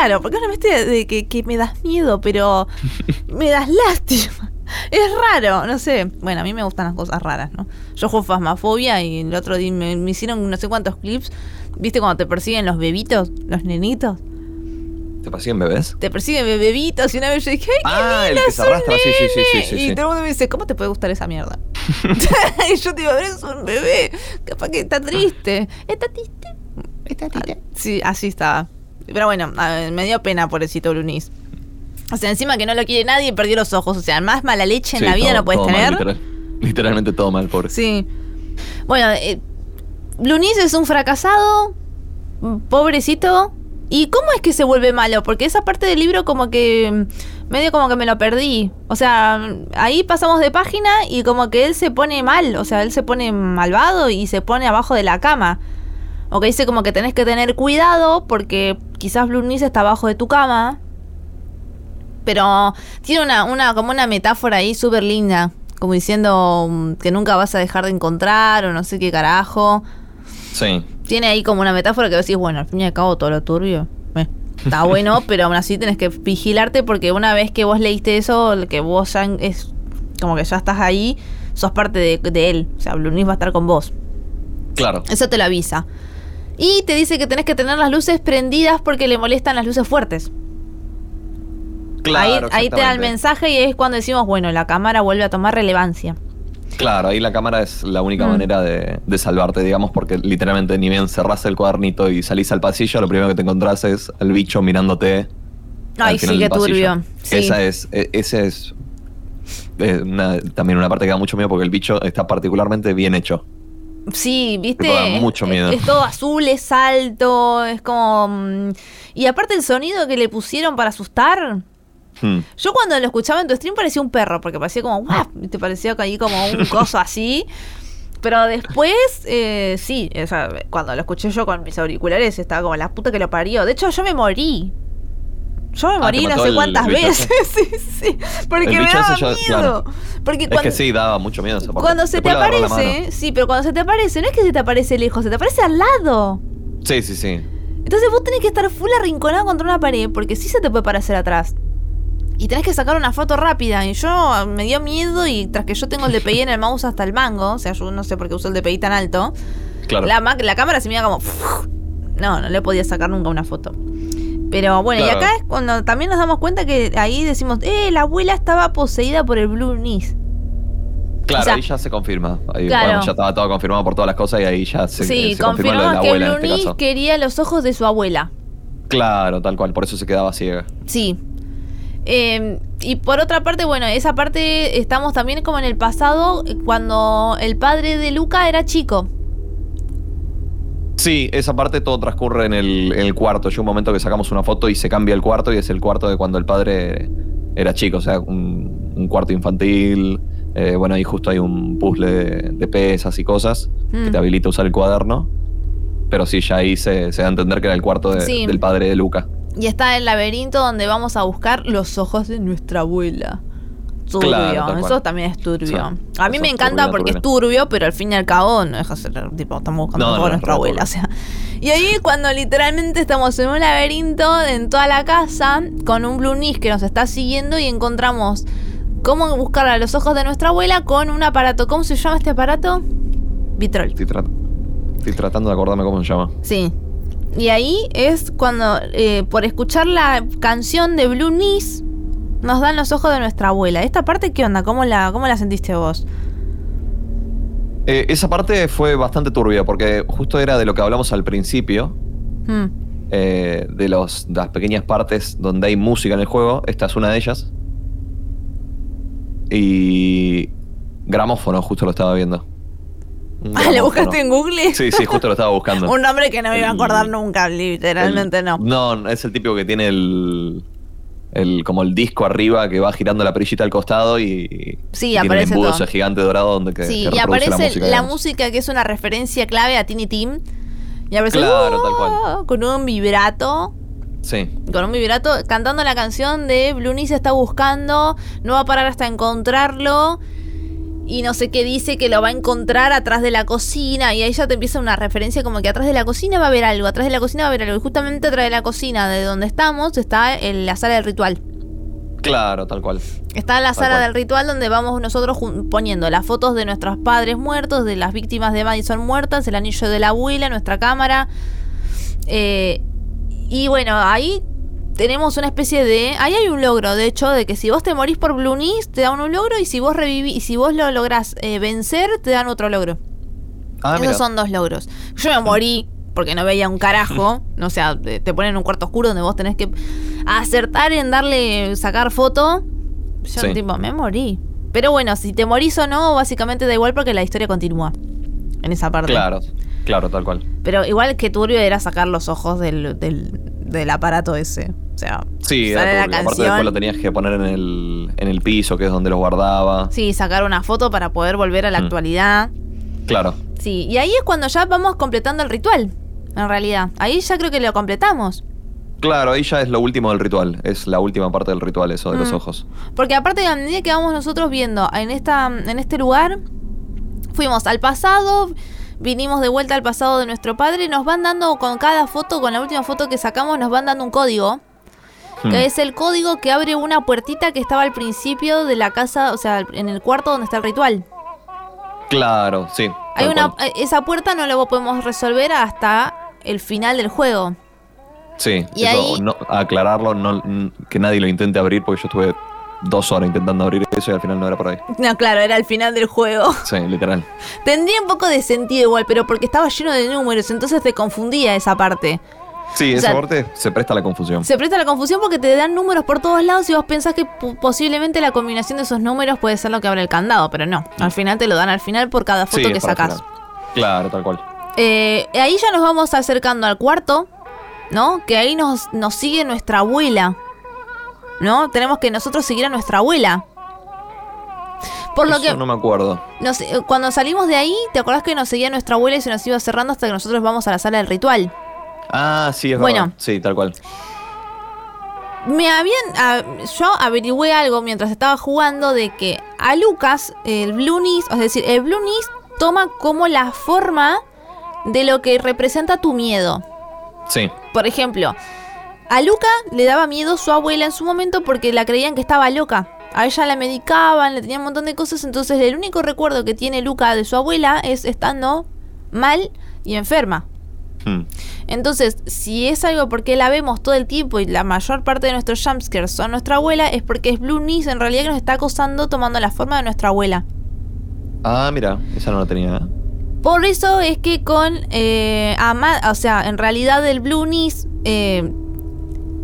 [SPEAKER 1] raro, porque una vez te- de que, que me das miedo, pero me das lástima. Es raro, no sé. Bueno, a mí me gustan las cosas raras, ¿no? Yo juego Fasmafobia y el otro día me, me hicieron no sé cuántos clips. ¿Viste cuando te persiguen los bebitos, los nenitos?
[SPEAKER 2] ¿Te parecían bebés?
[SPEAKER 1] Te persiguen be- bebitos y una vez yo dije, ¡ay, qué
[SPEAKER 2] Ah, el que se arrastra, sí, sí, sí, sí,
[SPEAKER 1] Y
[SPEAKER 2] sí.
[SPEAKER 1] todo el mundo me dice, ¿cómo te puede gustar esa mierda? y yo te digo, es un bebé, capaz que está triste. ¿Está triste?
[SPEAKER 2] Esta
[SPEAKER 1] Ah, Sí, así estaba. Pero bueno, ver, me dio pena, pobrecito Lunis. O sea, encima que no lo quiere nadie, perdió los ojos. O sea, más mala leche en la vida no puedes tener.
[SPEAKER 2] literal- literalmente todo mal, pobre.
[SPEAKER 1] Sí. Bueno, eh, Lunis es un fracasado, pobrecito. ¿Y cómo es que se vuelve malo? Porque esa parte del libro como que mm, medio como que me lo perdí. O sea, mm, ahí pasamos de página y como que él se pone mal, o sea, él se pone malvado y se pone abajo de la cama. O que dice como que tenés que tener cuidado porque quizás Blue Nis está abajo de tu cama. Pero tiene una, una como una metáfora ahí súper linda. Como diciendo mm, que nunca vas a dejar de encontrar o no sé qué carajo.
[SPEAKER 2] Sí.
[SPEAKER 1] Tiene ahí como una metáfora que decís, bueno, al fin y al cabo todo lo turbio. eh, está bueno, pero aún así tenés que vigilarte porque una vez que vos leíste eso, que vos ya es como que ya estás ahí, sos parte de, de él. O sea, Blue Nis va a estar con vos.
[SPEAKER 2] Claro.
[SPEAKER 1] Eso te lo avisa. Y te dice que tenés que tener las luces prendidas porque le molestan las luces fuertes.
[SPEAKER 2] Claro.
[SPEAKER 1] ahí, ahí te da el mensaje y es cuando decimos, bueno, la cámara vuelve a tomar relevancia.
[SPEAKER 2] Claro, ahí la cámara es la única
[SPEAKER 1] Mm.
[SPEAKER 2] manera de, de salvarte, digamos, porque literalmente ni bien cerrás el cuadernito y salís al pasillo, lo primero que te encontrás es el bicho mirándote. al
[SPEAKER 1] Ay, sí, qué turbio. Sí.
[SPEAKER 2] Esa es, e- ese es eh, una- también una parte que da mucho miedo porque el bicho está particularmente bien hecho.
[SPEAKER 1] Sí, viste.
[SPEAKER 2] Da mucho miedo.
[SPEAKER 1] Es, es todo azul, es alto, es como. mm, Y aparte el sonido que le pusieron para asustar.
[SPEAKER 2] Hmm.
[SPEAKER 1] Yo cuando lo escuchaba en tu stream parecía un perro, porque parecía como, ¡guau! Te parecía ahí como un coso así. Pero después, eh, sí, o sea, cuando lo escuché yo con mis auriculares, estaba como la puta que lo parió. De hecho, yo me morí. Yo me
[SPEAKER 2] Ah,
[SPEAKER 1] morí
[SPEAKER 2] ¿te
[SPEAKER 1] no sé cuántas
[SPEAKER 2] el
[SPEAKER 1] veces. sí, sí. Porque me daba miedo.
[SPEAKER 2] claro.
[SPEAKER 1] Porque
[SPEAKER 2] Es
[SPEAKER 1] cuando,
[SPEAKER 2] que sí, daba mucho miedo esa parte.
[SPEAKER 1] cuando se te
[SPEAKER 2] Después
[SPEAKER 1] aparece, sí, pero cuando se te aparece, no es que se te aparece lejos, se te aparece al lado.
[SPEAKER 2] Sí, sí, sí.
[SPEAKER 1] Entonces vos tenés que estar full arrinconado contra una pared, porque sí se te puede parecer atrás. Y tenés que sacar una foto rápida. Y yo ah, me dio miedo y tras que yo tengo el DPI en el mouse hasta el mango, o sea, yo no sé por qué uso el DPI tan alto,
[SPEAKER 2] Claro.
[SPEAKER 1] la, la cámara se me iba como... No, no le podía sacar nunca una foto. Pero bueno, y acá es cuando también nos damos cuenta que ahí decimos, eh, la abuela estaba poseída por el Blue Nis.
[SPEAKER 2] Claro,
[SPEAKER 1] o sea,
[SPEAKER 2] ahí ya se confirma. Ahí,
[SPEAKER 1] claro.
[SPEAKER 2] bueno, ya estaba todo confirmado por todas las cosas y ahí ya se,
[SPEAKER 1] sí,
[SPEAKER 2] se confirmó lo de
[SPEAKER 1] confirmamos
[SPEAKER 2] la
[SPEAKER 1] que
[SPEAKER 2] abuela
[SPEAKER 1] Blue
[SPEAKER 2] este
[SPEAKER 1] Nis quería los ojos de su abuela.
[SPEAKER 2] Claro, tal cual, por eso se quedaba ciega.
[SPEAKER 1] Sí. Eh, y por otra parte, bueno, esa parte estamos también como en el pasado, cuando el padre de Luca era chico.
[SPEAKER 2] Sí, esa parte todo transcurre en el, en el cuarto. Llega un momento que sacamos una foto y se cambia el cuarto y es el cuarto de cuando el padre era chico, o sea, un, un cuarto infantil. Eh, bueno, ahí justo hay un puzzle de, de pesas y cosas que
[SPEAKER 1] Mm.
[SPEAKER 2] te habilita a usar el cuaderno. Pero sí, ya ahí se, se da a entender que era el cuarto de-
[SPEAKER 1] Sí.
[SPEAKER 2] del padre de Luca.
[SPEAKER 1] Y está el laberinto donde vamos a buscar los ojos de nuestra abuela. Turbio,
[SPEAKER 2] Claro,
[SPEAKER 1] eso también es turbio.
[SPEAKER 2] Sí,
[SPEAKER 1] a mí me encanta
[SPEAKER 2] turbio,
[SPEAKER 1] porque es turbio, pero al fin y al cabo no deja de ser, tipo, estamos buscando
[SPEAKER 2] No, no, es
[SPEAKER 1] nuestra abuela. O sea. Y ahí cuando literalmente estamos en un laberinto en toda la casa con un Blue Nis que nos está siguiendo y encontramos cómo buscar a los ojos de nuestra abuela con un aparato. ¿Cómo se llama este aparato? Vitrol.
[SPEAKER 2] Estoy, tra- estoy tratando de acordarme cómo se llama.
[SPEAKER 1] Sí. Y ahí es cuando, eh, por escuchar la canción de Blue Nis, nos dan los ojos de nuestra abuela. ¿Esta parte qué onda? ¿Cómo la, cómo la sentiste vos?
[SPEAKER 2] Eh, esa parte fue bastante turbia porque justo era de lo que hablamos al principio.
[SPEAKER 1] Hmm.
[SPEAKER 2] eh, de, los, de las pequeñas partes donde hay música en el juego. Esta es una de ellas. Y. Gramófono, justo lo estaba viendo.
[SPEAKER 1] Ah, ¿le buscaste en Google?
[SPEAKER 2] Sí, sí, justo lo estaba buscando.
[SPEAKER 1] Un nombre que no me iba a acordar
[SPEAKER 2] El-
[SPEAKER 1] nunca, literalmente
[SPEAKER 2] El-
[SPEAKER 1] no.
[SPEAKER 2] No, es el típico que tiene el. el como el disco arriba que va girando la perillita al costado y.
[SPEAKER 1] Sí,
[SPEAKER 2] y tiene
[SPEAKER 1] aparece
[SPEAKER 2] un embudo
[SPEAKER 1] todo.
[SPEAKER 2] ese gigante dorado donde que,
[SPEAKER 1] sí,
[SPEAKER 2] que
[SPEAKER 1] y aparece la música, que es una referencia clave a Tiny Tim. Y aparece
[SPEAKER 2] Claro, tal
[SPEAKER 1] "Oh", con un vibrato.
[SPEAKER 2] Sí,
[SPEAKER 1] Con un vibrato cantando la canción de Blue Nis está buscando, no va a parar hasta encontrarlo. Y no sé qué dice que lo va a encontrar atrás de la cocina. Y ahí ya te empieza una referencia como que atrás de la cocina va a haber algo, atrás de la cocina va a haber algo. Y justamente atrás de la cocina de donde estamos está en la sala del ritual.
[SPEAKER 2] claro, tal cual.
[SPEAKER 1] Está la
[SPEAKER 2] Tal
[SPEAKER 1] sala
[SPEAKER 2] cual.
[SPEAKER 1] del ritual donde vamos nosotros poniendo las fotos de nuestros padres muertos, de las víctimas de Madison muertas, el anillo de la abuela, nuestra cámara. Eh, y bueno, ahí tenemos una especie de. Ahí hay un logro, de hecho, de que si vos te morís por Blue Nis, te dan un logro, y si vos revivís, y si vos lo lográs eh, vencer, te dan otro logro.
[SPEAKER 2] Ah, mira.
[SPEAKER 1] Esos son dos logros. Yo me morí porque no veía un carajo. No sé, te te ponen en un cuarto oscuro donde vos tenés que acertar en darle, sacar foto. Yo,
[SPEAKER 2] Sí.
[SPEAKER 1] tipo, me morí. Pero bueno, si te morís o no, básicamente da igual porque la historia continúa. En esa parte.
[SPEAKER 2] Claro, claro, tal cual.
[SPEAKER 1] Pero igual que turbio era sacar los ojos del, del, del aparato ese. O sea,
[SPEAKER 2] Sí,
[SPEAKER 1] sale
[SPEAKER 2] era
[SPEAKER 1] la
[SPEAKER 2] turbio. aparte
[SPEAKER 1] canción.
[SPEAKER 2] después lo tenías que poner en el, en el piso, que es donde los guardaba.
[SPEAKER 1] Sí, sacar una foto para poder volver a la
[SPEAKER 2] Mm.
[SPEAKER 1] actualidad.
[SPEAKER 2] Claro.
[SPEAKER 1] Sí, y ahí es cuando ya vamos completando el ritual. en realidad. Ahí ya creo que lo completamos.
[SPEAKER 2] Claro, ahí ya es lo último del ritual. Es la última parte del ritual, eso de los
[SPEAKER 1] Mm.
[SPEAKER 2] ojos.
[SPEAKER 1] Porque aparte, a medida que vamos nosotros viendo en, esta, en este lugar, fuimos al pasado, vinimos de vuelta al pasado de nuestro padre, nos van dando con cada foto, con la última foto que sacamos, nos van dando un código.
[SPEAKER 2] Hmm.
[SPEAKER 1] Que es el código que abre una puertita que estaba al principio de la casa, o sea, en el cuarto donde está el ritual.
[SPEAKER 2] Claro, sí.
[SPEAKER 1] Hay una,
[SPEAKER 2] cual.
[SPEAKER 1] eh, esa puerta no la podemos resolver hasta el final del juego.
[SPEAKER 2] Sí,
[SPEAKER 1] y
[SPEAKER 2] eso,
[SPEAKER 1] ahí-
[SPEAKER 2] no- aclararlo, no, que nadie lo intente abrir, porque yo estuve dos horas intentando abrir eso y al final no era por ahí.
[SPEAKER 1] No, claro, era el final del juego.
[SPEAKER 2] Sí, literal.
[SPEAKER 1] Tendría un poco de sentido igual, pero porque estaba lleno de números, entonces te confundía esa parte.
[SPEAKER 2] Sí,
[SPEAKER 1] O
[SPEAKER 2] esa
[SPEAKER 1] sea,
[SPEAKER 2] parte se presta a la confusión.
[SPEAKER 1] Se presta la confusión porque te dan números por todos lados y vos pensás que po- posiblemente la combinación de esos números puede ser lo que abre el candado, pero no. Al final te lo dan al final por cada foto
[SPEAKER 2] Sí,
[SPEAKER 1] que sacas.
[SPEAKER 2] Claro, tal cual.
[SPEAKER 1] Eh, ahí ya nos vamos acercando al cuarto, ¿no? Que ahí nos, nos sigue nuestra abuela, ¿no? Tenemos que nosotros seguir a nuestra abuela. Por lo
[SPEAKER 2] Eso
[SPEAKER 1] que
[SPEAKER 2] no me acuerdo.
[SPEAKER 1] nos- eh, cuando salimos de ahí, ¿te acordás que nos seguía nuestra abuela y se nos iba cerrando hasta que nosotros vamos a la sala del ritual?
[SPEAKER 2] Ah, sí, es
[SPEAKER 1] Bueno.
[SPEAKER 2] verdad. Sí, tal cual.
[SPEAKER 1] Me habían. yo averigüé algo mientras estaba jugando de que a Lucas, el Blue Nis, es decir, el Blue Nis toma como la forma de lo que representa tu miedo.
[SPEAKER 2] Sí,
[SPEAKER 1] Por ejemplo, a Luca le daba miedo su abuela en su momento porque la creían que estaba loca. A ella la medicaban, le tenían un montón de cosas, entonces el único recuerdo que tiene Luca de su abuela es estando mal y enferma.
[SPEAKER 2] Hmm.
[SPEAKER 1] Entonces, si es algo porque la vemos todo el tiempo y la mayor parte de nuestros jumpscares son nuestra abuela, es porque es Blue Nis en realidad que nos está acosando tomando la forma de nuestra abuela.
[SPEAKER 2] Ah, mira, esa no la tenía.
[SPEAKER 1] Por eso es que con eh, Ama- o sea, en realidad el Blue Nis, eh,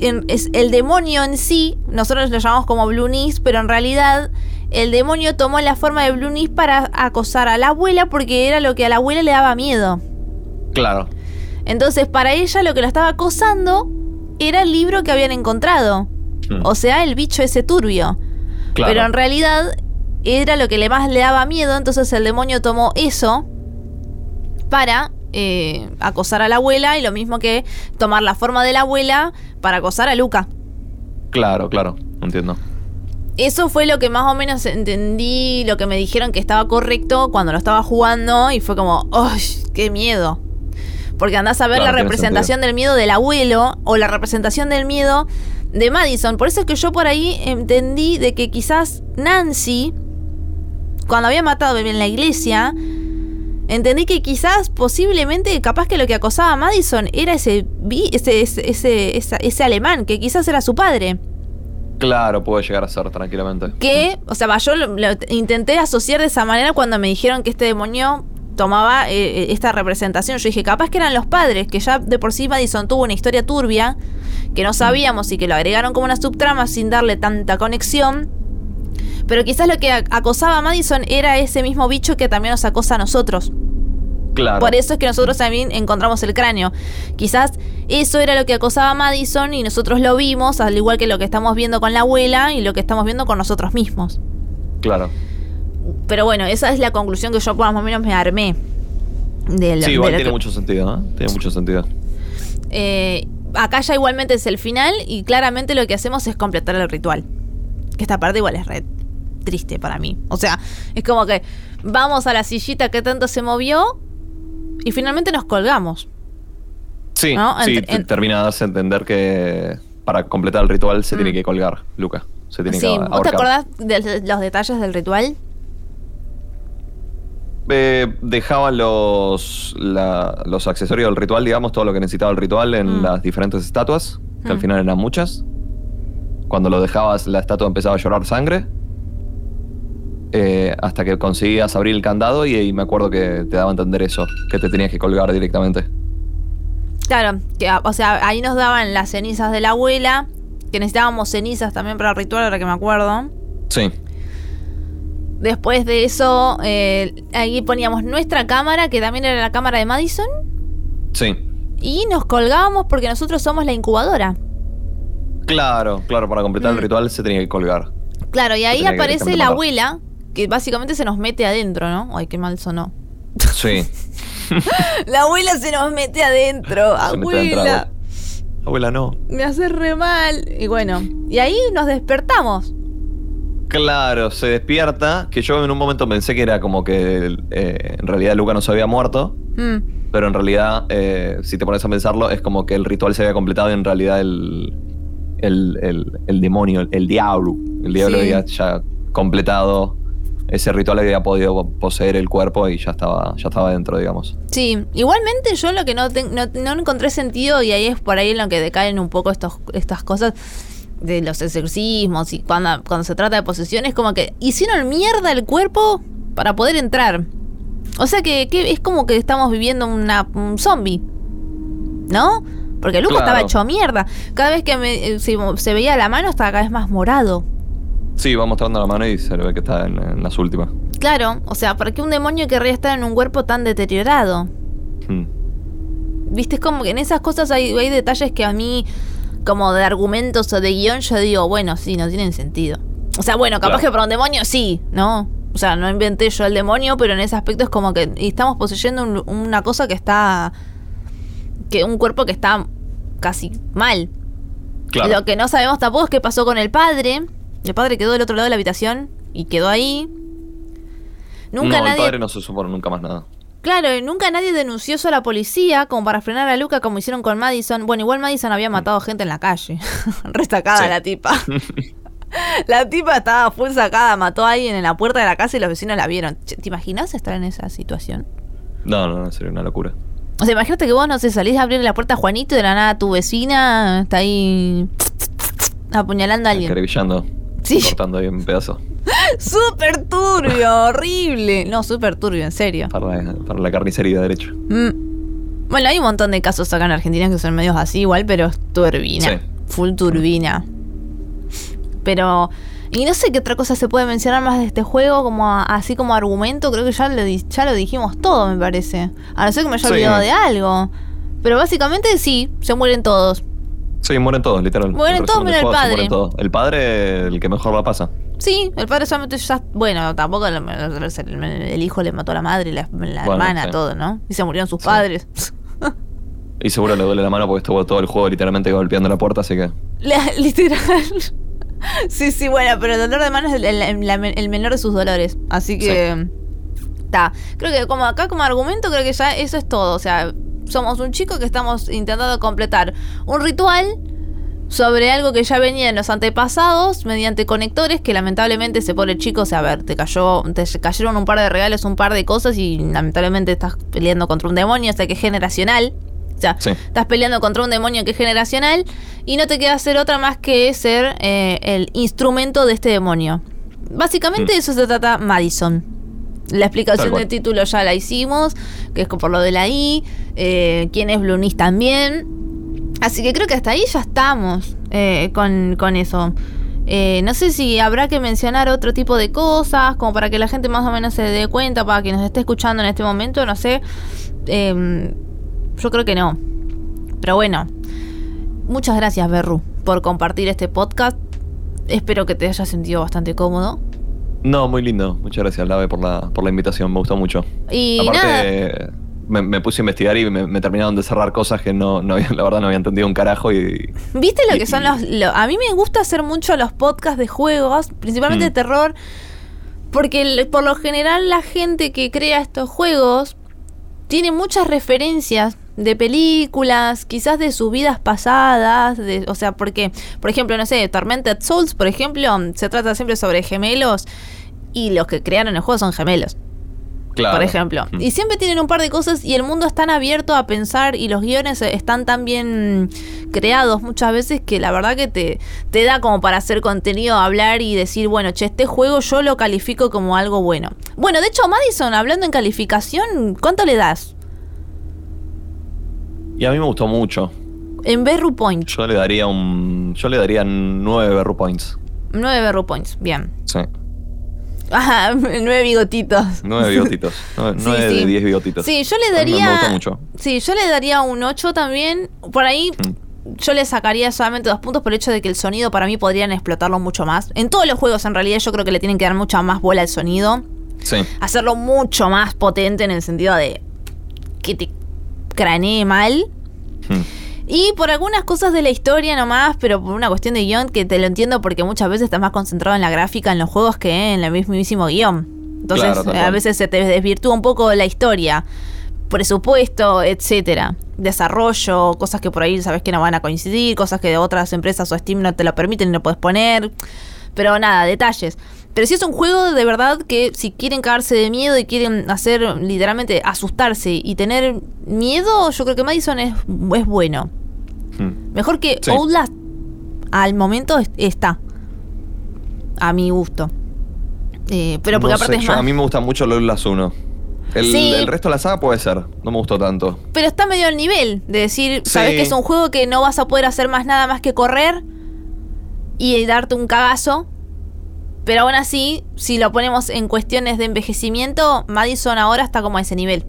[SPEAKER 1] en- es el demonio en sí, nosotros lo llamamos como Blue Nis, pero en realidad el demonio tomó la forma de Blue Nis para acosar a la abuela porque era lo que a la abuela le daba miedo.
[SPEAKER 2] Claro.
[SPEAKER 1] Entonces, para ella lo que la estaba acosando era el libro que habían encontrado.
[SPEAKER 2] Hmm.
[SPEAKER 1] O sea, el bicho ese turbio.
[SPEAKER 2] Claro.
[SPEAKER 1] Pero en realidad era lo que le más le daba miedo, entonces el demonio tomó eso para eh, acosar a la abuela y lo mismo que tomar la forma de la abuela para acosar a Luca.
[SPEAKER 2] Claro, claro. Entiendo.
[SPEAKER 1] Eso fue lo que más o menos entendí, lo que me dijeron que estaba correcto cuando lo estaba jugando y fue como, ¡ay, qué miedo! Porque andás a ver
[SPEAKER 2] Claro,
[SPEAKER 1] la representación del miedo del abuelo o la representación del miedo de Madison. Por eso es que yo por ahí entendí de que quizás Nancy, cuando había matado a bebé en la iglesia, entendí que quizás posiblemente, capaz que lo que acosaba a Madison era ese, ese, ese, ese, ese alemán, que quizás era su padre.
[SPEAKER 2] Claro, puede llegar a ser tranquilamente.
[SPEAKER 1] que, o sea, yo lo, lo intenté asociar de esa manera cuando me dijeron que este demonio tomaba eh, esta representación. Yo dije, capaz que eran los padres, que ya de por sí Madison tuvo una historia turbia, que no sabíamos y que lo agregaron como una subtrama sin darle tanta conexión. Pero quizás lo que ac- acosaba a Madison era ese mismo bicho que también nos acosa a nosotros.
[SPEAKER 2] Claro.
[SPEAKER 1] Por eso es que nosotros también encontramos el cráneo. Quizás eso era lo que acosaba a Madison y nosotros lo vimos, al igual que lo que estamos viendo con la abuela y lo que estamos viendo con nosotros mismos.
[SPEAKER 2] Claro.
[SPEAKER 1] Pero bueno, esa es la conclusión que yo más o menos me armé. De lo-
[SPEAKER 2] Sí, igual tiene
[SPEAKER 1] que-
[SPEAKER 2] mucho sentido, ¿eh? Tiene mucho sentido.
[SPEAKER 1] Eh, acá ya igualmente es el final y claramente lo que hacemos es completar el ritual. Que esta parte igual es red triste para mí. O sea, es como que vamos a la sillita que tanto se movió y finalmente nos colgamos.
[SPEAKER 2] Sí,
[SPEAKER 1] ¿No?
[SPEAKER 2] sí,
[SPEAKER 1] en-
[SPEAKER 2] terminas entender que para completar el ritual se
[SPEAKER 1] Mm.
[SPEAKER 2] tiene que colgar, Luca. Se tiene
[SPEAKER 1] Sí,
[SPEAKER 2] que
[SPEAKER 1] ¿vos te acordás de los detalles del ritual?
[SPEAKER 2] Eh, dejaba los, la- los accesorios del ritual, digamos, todo lo que necesitaba el ritual en
[SPEAKER 1] Mm.
[SPEAKER 2] las diferentes estatuas, que al
[SPEAKER 1] Mm.
[SPEAKER 2] final eran muchas. Cuando lo dejabas, la estatua empezaba a llorar sangre. Eh, hasta que conseguías abrir el candado y, y me acuerdo que te daba a entender eso, que te tenías que colgar directamente.
[SPEAKER 1] Claro, que, o sea, ahí nos daban las cenizas de la abuela, que necesitábamos cenizas también para el ritual, ahora que me acuerdo.
[SPEAKER 2] Sí,
[SPEAKER 1] Después de eso, eh, ahí poníamos nuestra cámara, que también era la cámara de Madison,
[SPEAKER 2] sí.
[SPEAKER 1] y nos colgábamos porque nosotros somos la incubadora.
[SPEAKER 2] Claro, claro, para completar
[SPEAKER 1] Mm.
[SPEAKER 2] el ritual se tenía que colgar.
[SPEAKER 1] Claro, y ahí aparece la abuela, que básicamente se nos mete adentro, ¿no? Ay, qué mal sonó.
[SPEAKER 2] Sí.
[SPEAKER 1] La abuela se nos mete adentro.
[SPEAKER 2] Se
[SPEAKER 1] abuela.
[SPEAKER 2] abuela. Abuela, no.
[SPEAKER 1] Me hace re mal. Y bueno, y ahí nos despertamos.
[SPEAKER 2] Claro, se despierta, que yo en un momento pensé que era como que eh, en realidad Luca no se había muerto,
[SPEAKER 1] Mm,
[SPEAKER 2] pero en realidad, eh, si te pones a pensarlo, es como que el ritual se había completado y en realidad el, el, el- el demonio, el, el diablo, el diablo
[SPEAKER 1] Sí.
[SPEAKER 2] había ya completado ese ritual, había podido poseer el cuerpo y ya estaba, ya estaba dentro, digamos.
[SPEAKER 1] Sí, igualmente yo lo que no, ten- no, no encontré sentido y ahí es por ahí en lo que decaen un poco estos, estas cosas de los exorcismos y cuando, cuando se trata de posesión es como que hicieron mierda el cuerpo para poder entrar. O sea que, que es como que estamos viviendo una, un zombie, ¿no? Porque Luca
[SPEAKER 2] Claro.
[SPEAKER 1] estaba hecho mierda. Cada vez que me- eh, se, se veía la mano estaba cada vez más morado.
[SPEAKER 2] Sí, va mostrando la mano y se le ve que está en, en las últimas.
[SPEAKER 1] Claro, o sea, ¿para qué un demonio querría estar en un cuerpo tan deteriorado?
[SPEAKER 2] Hmm.
[SPEAKER 1] Viste, es como que en esas cosas hay, hay detalles que a mí, como de argumentos o de guion, yo digo, bueno, sí, no tienen sentido. O sea, bueno, capaz
[SPEAKER 2] Claro.
[SPEAKER 1] que para un demonio sí, ¿no? O sea, no inventé yo el demonio, pero en ese aspecto es como que estamos poseyendo un- una cosa que está. que un cuerpo que está casi mal.
[SPEAKER 2] Claro.
[SPEAKER 1] Lo que no sabemos tampoco es qué pasó con el padre. El padre quedó del otro lado de la habitación y quedó ahí. Nunca
[SPEAKER 2] no,
[SPEAKER 1] nadie.
[SPEAKER 2] el padre no se supo nunca más nada.
[SPEAKER 1] Claro, y nunca nadie denunció eso a la policía como para frenar a Luca como hicieron con Madison. Bueno, igual Madison había matado gente en la calle. Restacada
[SPEAKER 2] Sí.
[SPEAKER 1] la tipa. la tipa estaba full sacada, mató a alguien en la puerta de la casa y los vecinos la vieron. ¿Te imaginas estar en esa situación?
[SPEAKER 2] No, no, no, sería una locura.
[SPEAKER 1] O sea, imagínate que vos, no sé, salís a abrir la puerta a Juanito y de la nada tu vecina está ahí apuñalando a alguien.
[SPEAKER 2] Acariciando,
[SPEAKER 1] Sí.
[SPEAKER 2] cortando ahí un pedazo.
[SPEAKER 1] Súper turbio, horrible. No, súper turbio, en serio.
[SPEAKER 2] Para la, para la carnicería, derecho.
[SPEAKER 1] Mm. Bueno, hay un montón de casos acá en Argentina que son medios así igual, pero es turbina.
[SPEAKER 2] Sí.
[SPEAKER 1] Full turbina. Pero... Y no sé qué otra cosa se puede mencionar más de este juego, como a- así como argumento, creo que ya lo, ya lo dijimos todo, me parece. A no ser que me haya
[SPEAKER 2] Sí.
[SPEAKER 1] olvidado de algo. Pero básicamente sí, se mueren todos.
[SPEAKER 2] Sí, mueren todos, literal.
[SPEAKER 1] Mueren
[SPEAKER 2] En
[SPEAKER 1] todos menos el padre.
[SPEAKER 2] El padre, el que mejor la pasa.
[SPEAKER 1] Sí, el padre solamente ya... Bueno, tampoco el, el- el hijo le mató a la madre, la, la
[SPEAKER 2] Bueno,
[SPEAKER 1] hermana,
[SPEAKER 2] sí.
[SPEAKER 1] todo, ¿no? Y se murieron sus
[SPEAKER 2] Sí.
[SPEAKER 1] padres.
[SPEAKER 2] Y seguro le duele la mano porque estuvo todo el juego literalmente golpeando la puerta, así que.
[SPEAKER 1] La- literal. Sí, sí, bueno, pero el dolor de mano es el, menor de sus dolores. Así que. Está. Creo que como acá como argumento, creo que ya eso es todo. O sea, somos un chico que estamos intentando completar un ritual sobre algo que ya venía en los antepasados mediante conectores que lamentablemente se pone chico. O sea, a ver, te cayó, te cayeron un par de regalos, un par de cosas y lamentablemente estás peleando contra un demonio, o sea que es generacional. O sea,
[SPEAKER 2] Sí.
[SPEAKER 1] estás peleando contra un demonio que es generacional y no te queda hacer otra más que ser eh, el instrumento de este demonio. Básicamente
[SPEAKER 2] Mm.
[SPEAKER 1] de eso se trata Madison. La explicación del título ya la hicimos, que es por lo de la I, eh, quién es Blunis también. Así que creo que hasta ahí ya estamos eh, con, con eso. Eh, no sé si habrá que mencionar otro tipo de cosas, como para que la gente más o menos se dé cuenta, para quien nos esté escuchando en este momento, no sé. Eh, yo creo que no. Pero bueno, muchas gracias, Berru, por compartir este podcast. Espero que te hayas sentido bastante cómodo.
[SPEAKER 2] No, muy lindo. Muchas gracias, Lave, por la, por la invitación. Me gustó mucho.
[SPEAKER 1] Y nada.
[SPEAKER 2] Aparte, me, me puse a investigar y me, me terminaron de cerrar cosas que no, no había- la verdad no había entendido un carajo y.
[SPEAKER 1] ¿Viste lo
[SPEAKER 2] Y-
[SPEAKER 1] que son los, lo- A mí me gusta hacer mucho los podcasts de juegos, principalmente
[SPEAKER 2] Mm.
[SPEAKER 1] de terror, porque por lo general la gente que crea estos juegos tiene muchas referencias de películas, quizás de sus vidas pasadas, o sea, porque, por ejemplo, no sé, Tormented Souls, por ejemplo, se trata siempre sobre gemelos y los que crearon el juego son gemelos
[SPEAKER 2] Claro.
[SPEAKER 1] por ejemplo.
[SPEAKER 2] Mm.
[SPEAKER 1] Y siempre tienen un par de cosas y el mundo es tan abierto a pensar y los guiones están tan bien creados muchas veces que la verdad que te, te da como para hacer contenido, hablar y decir, bueno, che, este juego yo lo califico como algo bueno. Bueno, de hecho, Madison, hablando en calificación, ¿cuánto le das?
[SPEAKER 2] Y a mí me gustó mucho.
[SPEAKER 1] En Berru Point.
[SPEAKER 2] Yo le daría un. Yo le daría nueve Berru Points.
[SPEAKER 1] 9 Berru Points, bien.
[SPEAKER 2] Sí.
[SPEAKER 1] Ajá, 9 bigotitos.
[SPEAKER 2] Nueve bigotitos. Nueve,
[SPEAKER 1] Sí,
[SPEAKER 2] nueve
[SPEAKER 1] sí.
[SPEAKER 2] de diez bigotitos.
[SPEAKER 1] Sí, yo le
[SPEAKER 2] me-
[SPEAKER 1] daría.
[SPEAKER 2] Me, gusta mucho.
[SPEAKER 1] Sí, yo le daría un 8 también. Por ahí
[SPEAKER 2] Mm.
[SPEAKER 1] yo le sacaría solamente dos puntos por el hecho de que el sonido para mí podrían explotarlo mucho más. En todos los juegos en realidad yo creo que le tienen que dar mucha más bola al sonido.
[SPEAKER 2] Sí.
[SPEAKER 1] Hacerlo mucho más potente en el sentido de que te cranee mal.
[SPEAKER 2] Hmm.
[SPEAKER 1] Y por algunas cosas de la historia nomás, pero por una cuestión de guion que te lo entiendo porque muchas veces estás más concentrado en la gráfica en los juegos que en el mismísimo guion. Entonces
[SPEAKER 2] Claro,
[SPEAKER 1] a veces se te desvirtúa un poco la historia, presupuesto, etcétera, desarrollo, cosas que por ahí sabes que no van a coincidir, cosas que otras empresas o Steam no te lo permiten y no puedes poner. Pero nada, detalles. Pero si es un juego de verdad que si quieren cagarse de miedo y quieren hacer literalmente asustarse y tener miedo, yo creo que Madison es, es bueno. Mejor que
[SPEAKER 2] Sí.
[SPEAKER 1] Outlast al momento es- está. A mi gusto. Eh, pero porque
[SPEAKER 2] No
[SPEAKER 1] aparte
[SPEAKER 2] sé,
[SPEAKER 1] es
[SPEAKER 2] yo-
[SPEAKER 1] más.
[SPEAKER 2] A mí me gusta mucho el Outlast 1. El,
[SPEAKER 1] Sí.
[SPEAKER 2] el resto de la saga puede ser. No me gustó tanto.
[SPEAKER 1] Pero está medio al nivel de decir, sabes que es un juego que no vas a poder hacer más nada más que correr y darte un cagazo. Pero aún así, si lo ponemos en cuestiones de envejecimiento, Madison ahora está como a ese nivel.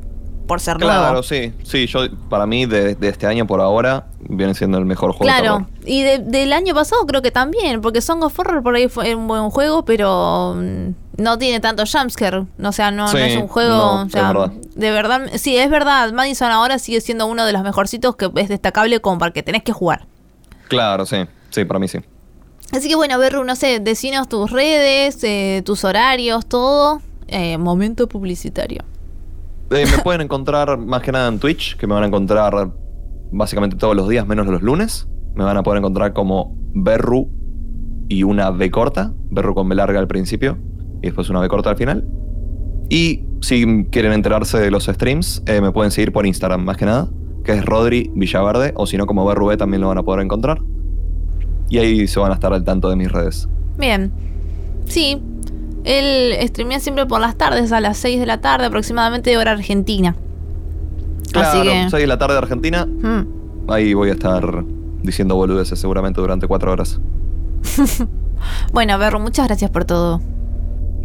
[SPEAKER 1] Por ser
[SPEAKER 2] Claro,
[SPEAKER 1] nuevo.
[SPEAKER 2] sí. Sí, yo para mí de, de este año por ahora viene siendo el mejor juego.
[SPEAKER 1] Claro, y de- del año pasado creo que también, porque Song of Horror por ahí fue un buen juego, pero mm, no tiene tanto jumpscare. O sea, no, es un juego.
[SPEAKER 2] no,
[SPEAKER 1] o sea,
[SPEAKER 2] es verdad.
[SPEAKER 1] de verdad, sí, es verdad. Madison ahora sigue siendo uno de los mejorcitos que es destacable como para que tenés que jugar.
[SPEAKER 2] Claro, sí. Sí, para mí sí.
[SPEAKER 1] Así que bueno, Berru, no sé, decinos tus redes, eh, tus horarios, todo. Eh, momento publicitario.
[SPEAKER 2] Eh, me pueden encontrar más que nada en Twitch, que me van a encontrar básicamente todos los días, menos los lunes. Me van a poder encontrar como Berru y una B corta. Berru con B larga al principio y después una B corta al final. Y si quieren enterarse de los streams, eh, me pueden seguir por Instagram más que nada, que es Rodri Villaverde, o si no, como Berru B también lo van a poder encontrar. Y ahí se van a estar al tanto de mis redes.
[SPEAKER 1] Bien. Sí. Él streamea siempre por las tardes, a las 6 de la tarde aproximadamente de hora argentina.
[SPEAKER 2] Claro,
[SPEAKER 1] Así que...
[SPEAKER 2] 6 de la tarde de Argentina,
[SPEAKER 1] Mm.
[SPEAKER 2] ahí voy a estar diciendo boludeces seguramente durante 4 horas.
[SPEAKER 1] Bueno, Berru, muchas gracias por todo.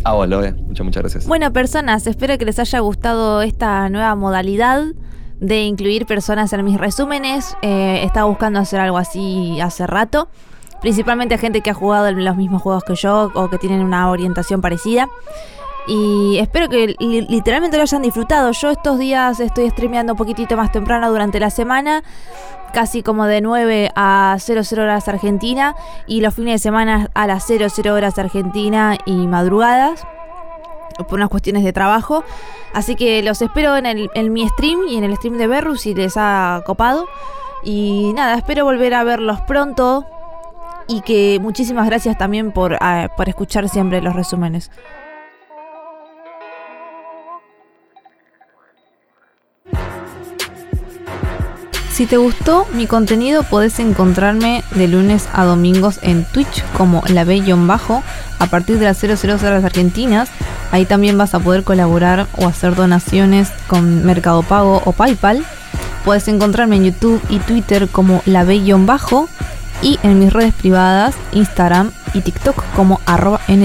[SPEAKER 2] A vos, Loe. Muchas, muchas gracias.
[SPEAKER 1] Bueno, personas, espero que les haya gustado esta nueva modalidad de incluir personas en mis resúmenes. Eh, estaba buscando hacer algo así hace rato. Principalmente gente que ha jugado los mismos juegos que yo o que tienen una orientación parecida. Y espero que li- literalmente lo hayan disfrutado. Yo estos días estoy streameando un poquitito más temprano durante la semana, casi como de 9 a 00 horas Argentina, y los fines de semana a las 00 horas Argentina y madrugadas por unas cuestiones de trabajo. Así que los espero en, el, en mi stream y en el stream de Berru si les ha copado. Y nada, espero volver a verlos pronto. Y que muchísimas gracias también por, ah, por escuchar siempre los resúmenes. Si te gustó mi contenido, podés encontrarme de lunes a domingos en Twitch como la bajo a partir de las 00 horas argentinas. Ahí también vas a poder colaborar o hacer donaciones con Mercado Pago o PayPal. Puedes encontrarme en YouTube y Twitter como la bajo y en mis redes privadas, Instagram y TikTok como arroba en